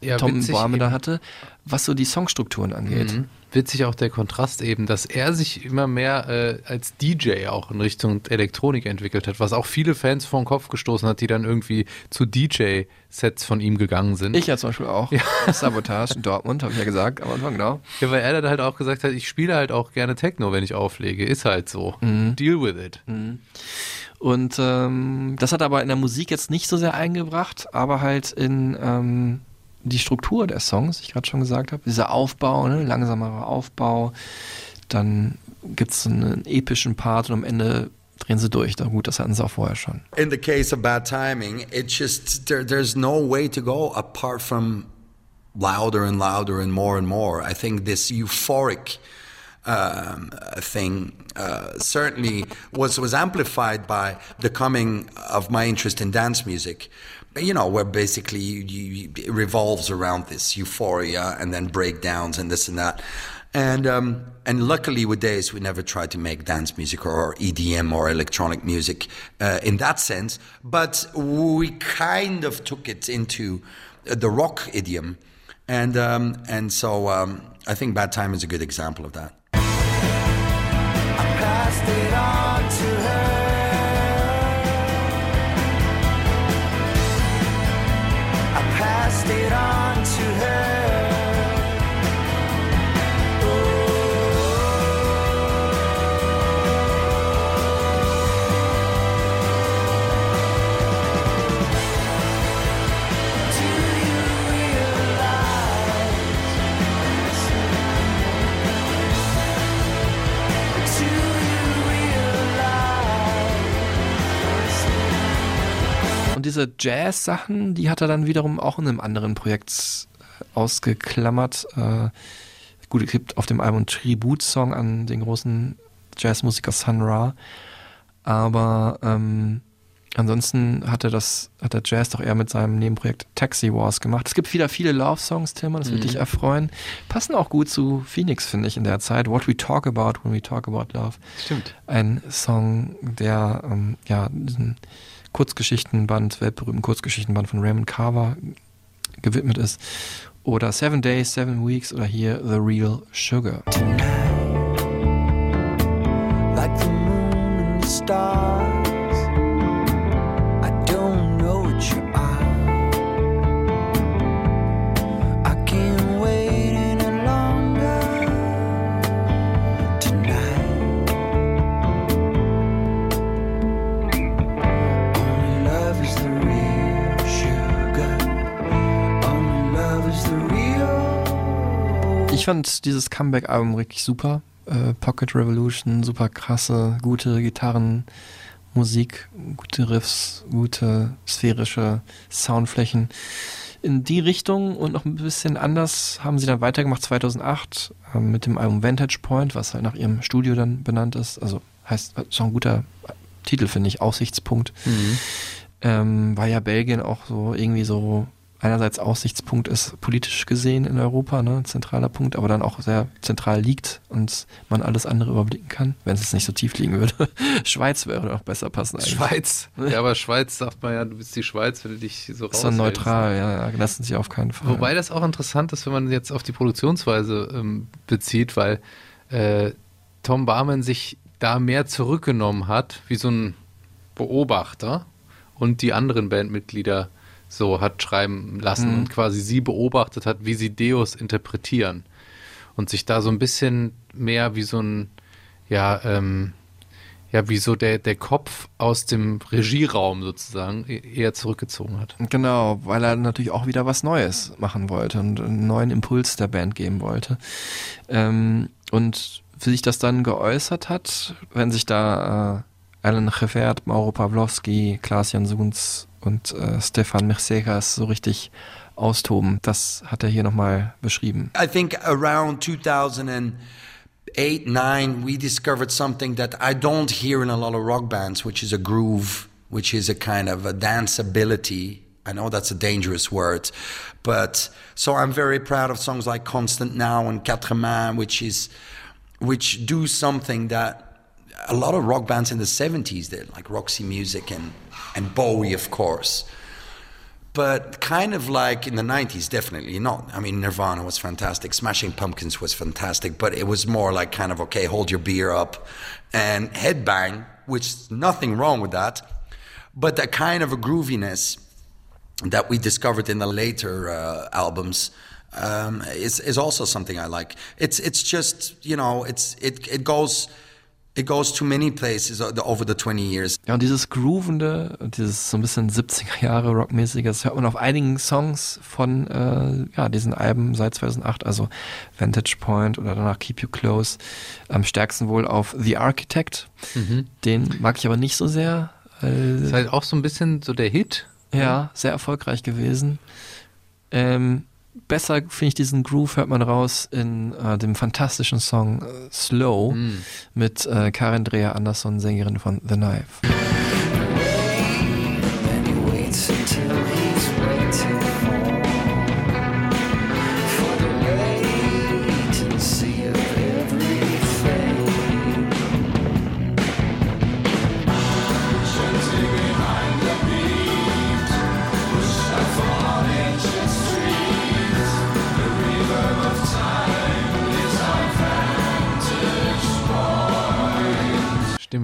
Ja, Tom Barme da hatte, was so die Songstrukturen angeht. Mhm. Witzig auch der Kontrast eben, dass er sich immer mehr äh, als DJ auch in Richtung Elektronik entwickelt hat, was auch viele Fans vor den Kopf gestoßen hat, die dann irgendwie zu DJ-Sets von ihm gegangen sind. Ich ja zum Beispiel auch. Sabotage in Dortmund, habe ich ja gesagt, am Anfang, genau. Ja, weil er dann halt auch gesagt hat, ich spiele halt auch gerne Techno, wenn ich auflege. Ist halt so. Deal with it. Und ähm, das hat aber in der Musik jetzt nicht so sehr eingebracht, aber halt in ähm, die Struktur der Songs, ich gerade schon gesagt habe, dieser Aufbau, ne, langsamerer Aufbau, dann gibt es einen epischen Part und am Ende drehen sie durch. Da, gut, das hatten sie auch vorher schon. In the case of bad timing, it just there, there's no way to go apart from louder and louder and more and more. I think this euphoric um, thing uh, certainly was was amplified by the coming of my interest in dance music. You know, where basically you, you, it revolves around this euphoria and then breakdowns and this and that. And um, and luckily with Days we never tried to make dance music or EDM or electronic music uh, in that sense, but we kind of took it into the rock idiom, and um, and so um, I think Bad Time is a good example of that. It on Und diese Jazz-Sachen, die hat er dann wiederum auch in einem anderen Projekt ausgeklammert. Äh, gut, es gibt auf dem Album Tribut-Song an den großen Jazzmusiker Sun Ra. Aber ähm, ansonsten hat er das, hat der Jazz doch eher mit seinem Nebenprojekt Taxi Wars gemacht. Es gibt wieder viele Love-Songs, Tilman, das Mhm. dich erfreuen. Passen auch gut zu Phoenix, finde ich, in der Zeit. What We Talk About When We Talk About Love. Stimmt. Ein Song, der ähm, ja diesen Kurzgeschichtenband, weltberühmten Kurzgeschichtenband von Raymond Carver gewidmet ist. Oder Seven Days, Seven Weeks oder hier The Real Sugar. like the moon and the stars. Ich fand dieses Comeback-Album richtig super. Äh, Pocket Revolution, super krasse, gute Gitarren, Musik, gute Riffs, gute sphärische Soundflächen. In die Richtung und noch ein bisschen anders haben sie dann weitergemacht 2008 äh, mit dem Album Vantage Point, was halt nach ihrem Studio dann benannt ist. Also heißt schon ein guter Titel, finde ich, Aussichtspunkt. Mhm. Ähm, weil ja Belgien auch so irgendwie so einerseits Aussichtspunkt ist, politisch gesehen in Europa, ne, ein zentraler Punkt, aber dann auch sehr zentral liegt und man alles andere überblicken kann, wenn es jetzt nicht so tief liegen würde. Schweiz wäre noch besser passen eigentlich. Schweiz. Ja, aber Schweiz sagt man ja, du bist die Schweiz, wenn du dich so Ist dann neutral, ja, ja, lassen sich auf keinen Fall. Wobei das auch interessant ist, wenn man jetzt auf die Produktionsweise ähm, bezieht, weil äh, Tom Barman sich da mehr zurückgenommen hat, wie so ein Beobachter und die anderen Bandmitglieder so hat schreiben lassen Mhm. und quasi sie beobachtet hat, wie sie Deus interpretieren und sich da so ein bisschen mehr wie so ein, ja, ähm, ja, wie so der, der Kopf aus dem Regieraum sozusagen e- eher zurückgezogen hat. Genau, weil er natürlich auch wieder was Neues machen wollte und einen neuen Impuls der Band geben wollte. Ähm, und wie sich das dann geäußert hat, wenn sich da äh, Alan Gevert, Mauro Pawlowski, Klaas-Jan Soens und äh, Stefan Mercegas so richtig austoben, das hat er hier nochmal beschrieben. I think around 2008, 9, we discovered something that I don't hear in a lot of rock bands, which is a groove, which is a kind of a danceability. I know that's a dangerous word, but so I'm very proud of songs like Constant Now and Quatre Mains, which is, which do something that a lot of rock bands in the 70s did, like Roxy Music and, and Bowie, of course. But kind of like in the 90s definitely not. I mean nirvana was fantastic. Smashing pumpkins was fantastic but it was more like kind of okay hold your beer up. And headbang which nothing wrong with that but that kind of a grooviness that we discovered in the later uh, albums um, is, is also something i like. It's it's just you know it's it, it goes it goes to many places over the 20 years Ja, und dieses Groovende, dieses so ein bisschen 70er Jahre Rockmäßige, das hört man auf einigen Songs von äh, ja, diesen Alben seit 2008, also Vantage Point oder danach Keep You Close. Am stärksten wohl auf The Architect. Mhm. Den mag ich aber nicht so sehr. Äh, Ist halt auch so ein bisschen so der Hit. ja, sehr erfolgreich gewesen. Ähm, besser finde ich diesen Groove, hört man raus in äh, dem fantastischen Song äh, Slow Mhm. mit äh, Karin Drea Andersson, Sängerin von The Knife.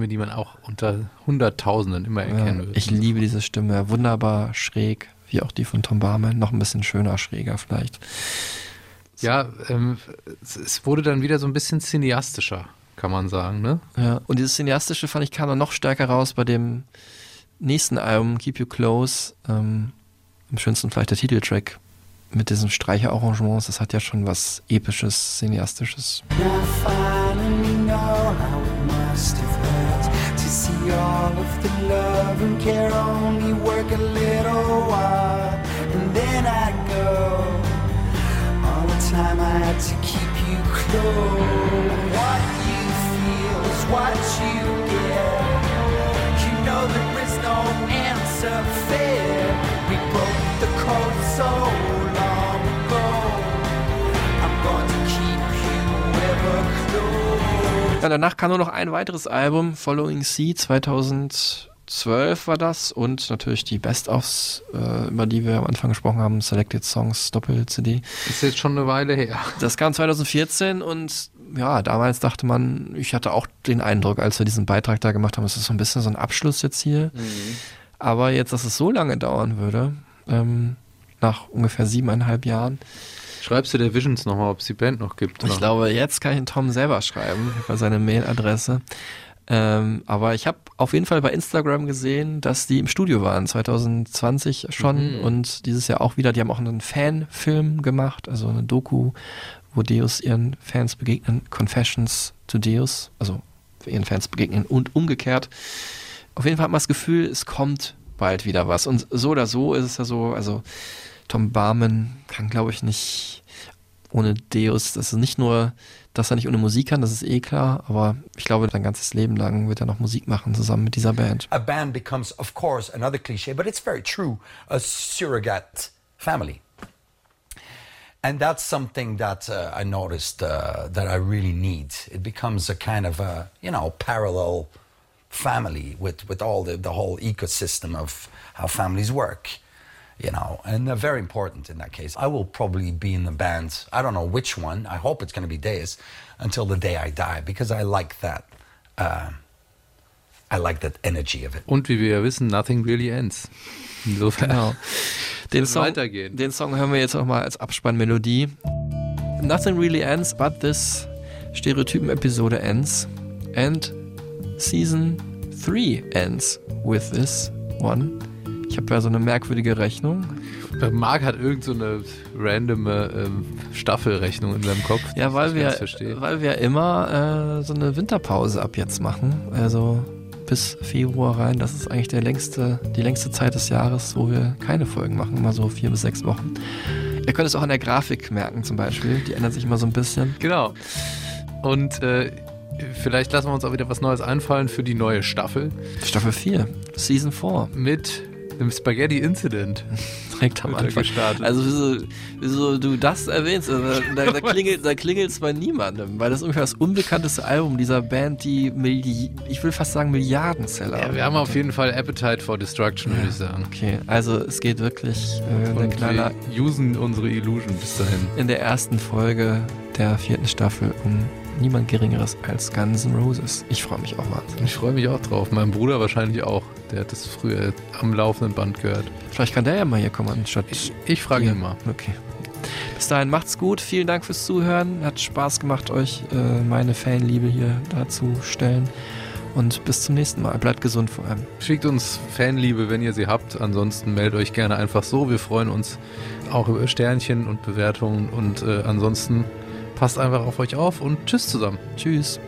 Stimme, die man auch unter Hunderttausenden immer erkennen Ja, wird. ich liebe diese Stimme. Wunderbar schräg, wie auch die von Tom Barman. Noch ein bisschen schöner, schräger vielleicht. Ja, ähm, es, wurde dann wieder so ein bisschen cineastischer, kann man sagen, ne? Ja. Und dieses Cineastische fand ich kam dann noch stärker raus bei dem nächsten Album, Keep You Close. Ähm, am schönsten vielleicht der Titeltrack mit diesen Streicherarrangements. Das hat ja schon was Episches, Cineastisches. Now finally know how it must have all of the love and care only work a little while, and then I go. All the time I had to keep you close. What you feel is what you get. You know there is no answer fair. We broke the code so long ago. I'm going Ja, danach kam nur noch ein weiteres Album, Following Sea 2012 war das und natürlich die Best-ofs, äh, über die wir am Anfang gesprochen haben, Selected Songs, Doppel-CD. Ist jetzt schon eine Weile her. Das kam 2014 und ja, damals dachte man, ich hatte auch den Eindruck, als wir diesen Beitrag da gemacht haben, es ist so ein bisschen so ein Abschluss jetzt hier. Aber jetzt, dass es so lange dauern würde, ähm, nach ungefähr siebeneinhalb Jahren, Schreibst du der Visions nochmal, ob es die Band noch gibt? ich glaube, jetzt kann ich den Tom selber schreiben über seine Mailadresse. Ähm, aber ich habe auf jeden Fall bei Instagram gesehen, dass die im Studio waren, 2020 schon Mhm. und dieses Jahr auch wieder. Die haben auch einen Fanfilm gemacht, also eine Doku, wo Deus ihren Fans begegnen, Confessions to Deus, also ihren Fans begegnen und umgekehrt. auf jeden Fall hat man das Gefühl, es kommt bald wieder was. Und so oder so ist es ja so, also Tom Barman kann, glaube ich, nicht ohne Deus, das ist nicht nur, dass er nicht ohne Musik kann, das ist eh klar, aber ich glaube, sein ganzes Leben lang wird er noch Musik machen zusammen mit dieser Band. A band becomes, of course, another cliche, but it's very true, a surrogate family. And that's something that uh, I noticed uh, that I really need. It becomes a kind of a, you know, parallel family with, with all the, the whole ecosystem of how families work, you know, and they're very important in that case. I will probably be in the band, I don't know which one, I hope it's going to be Deus, until the day I die, because I like that. Uh, I like that energy of it. Und wie wir ja wissen, nothing really ends. Insofern. Genau. Den Wird Song, weitergehen. den Song hören wir jetzt auch mal als Abspannmelodie. Nothing really ends, but this Stereotypen-Episode ends. And Season 3 ends with this one. Ich habe ja so eine merkwürdige Rechnung. Marc hat irgend so eine randome ähm, Staffelrechnung in seinem Kopf. Ja, weil wir, weil wir immer äh, so eine Winterpause ab jetzt machen. Also bis Februar rein. Das ist eigentlich der längste, die längste Zeit des Jahres, wo wir keine Folgen machen. Immer so vier bis sechs Wochen. Ihr könnt es auch an der Grafik merken zum Beispiel. Die ändert sich immer so ein bisschen. Genau. Und äh, vielleicht lassen wir uns auch wieder was Neues einfallen für die neue Staffel Staffel 4, Season 4. mit dem Spaghetti Incident. Direkt am Anfang. gestartet. Also wieso, wieso du das erwähnst, also, da, da klingelt da klingelt's bei niemandem, weil das ist ungefähr das unbekannteste Album dieser Band, die Milli ich will fast sagen Milliardenseller. Ja, wir haben auf jeden Fall Appetite for Destruction, würde ich sagen. Okay, also es geht wirklich äh, Und Knaller wir usen unsere Illusion bis dahin. in der ersten Folge der vierten Staffel um niemand Geringeres als Guns N' Roses. Ich freue mich auch wahnsinnig. Ich freue mich auch drauf. Mein Bruder wahrscheinlich auch. Der hat das früher am laufenden Band gehört. Vielleicht kann der ja mal hier kommen anstatt Ich, ich frage ihn mal. Okay. Bis dahin macht's gut. Vielen Dank fürs Zuhören. Hat Spaß gemacht, euch äh, meine Fanliebe hier darzustellen. Und bis zum nächsten Mal. Bleibt gesund vor allem. Schickt uns Fanliebe, wenn ihr sie habt. Ansonsten meldet euch gerne einfach so. Wir freuen uns auch über Sternchen und Bewertungen. Und äh, ansonsten passt einfach auf euch auf und tschüss zusammen. Tschüss.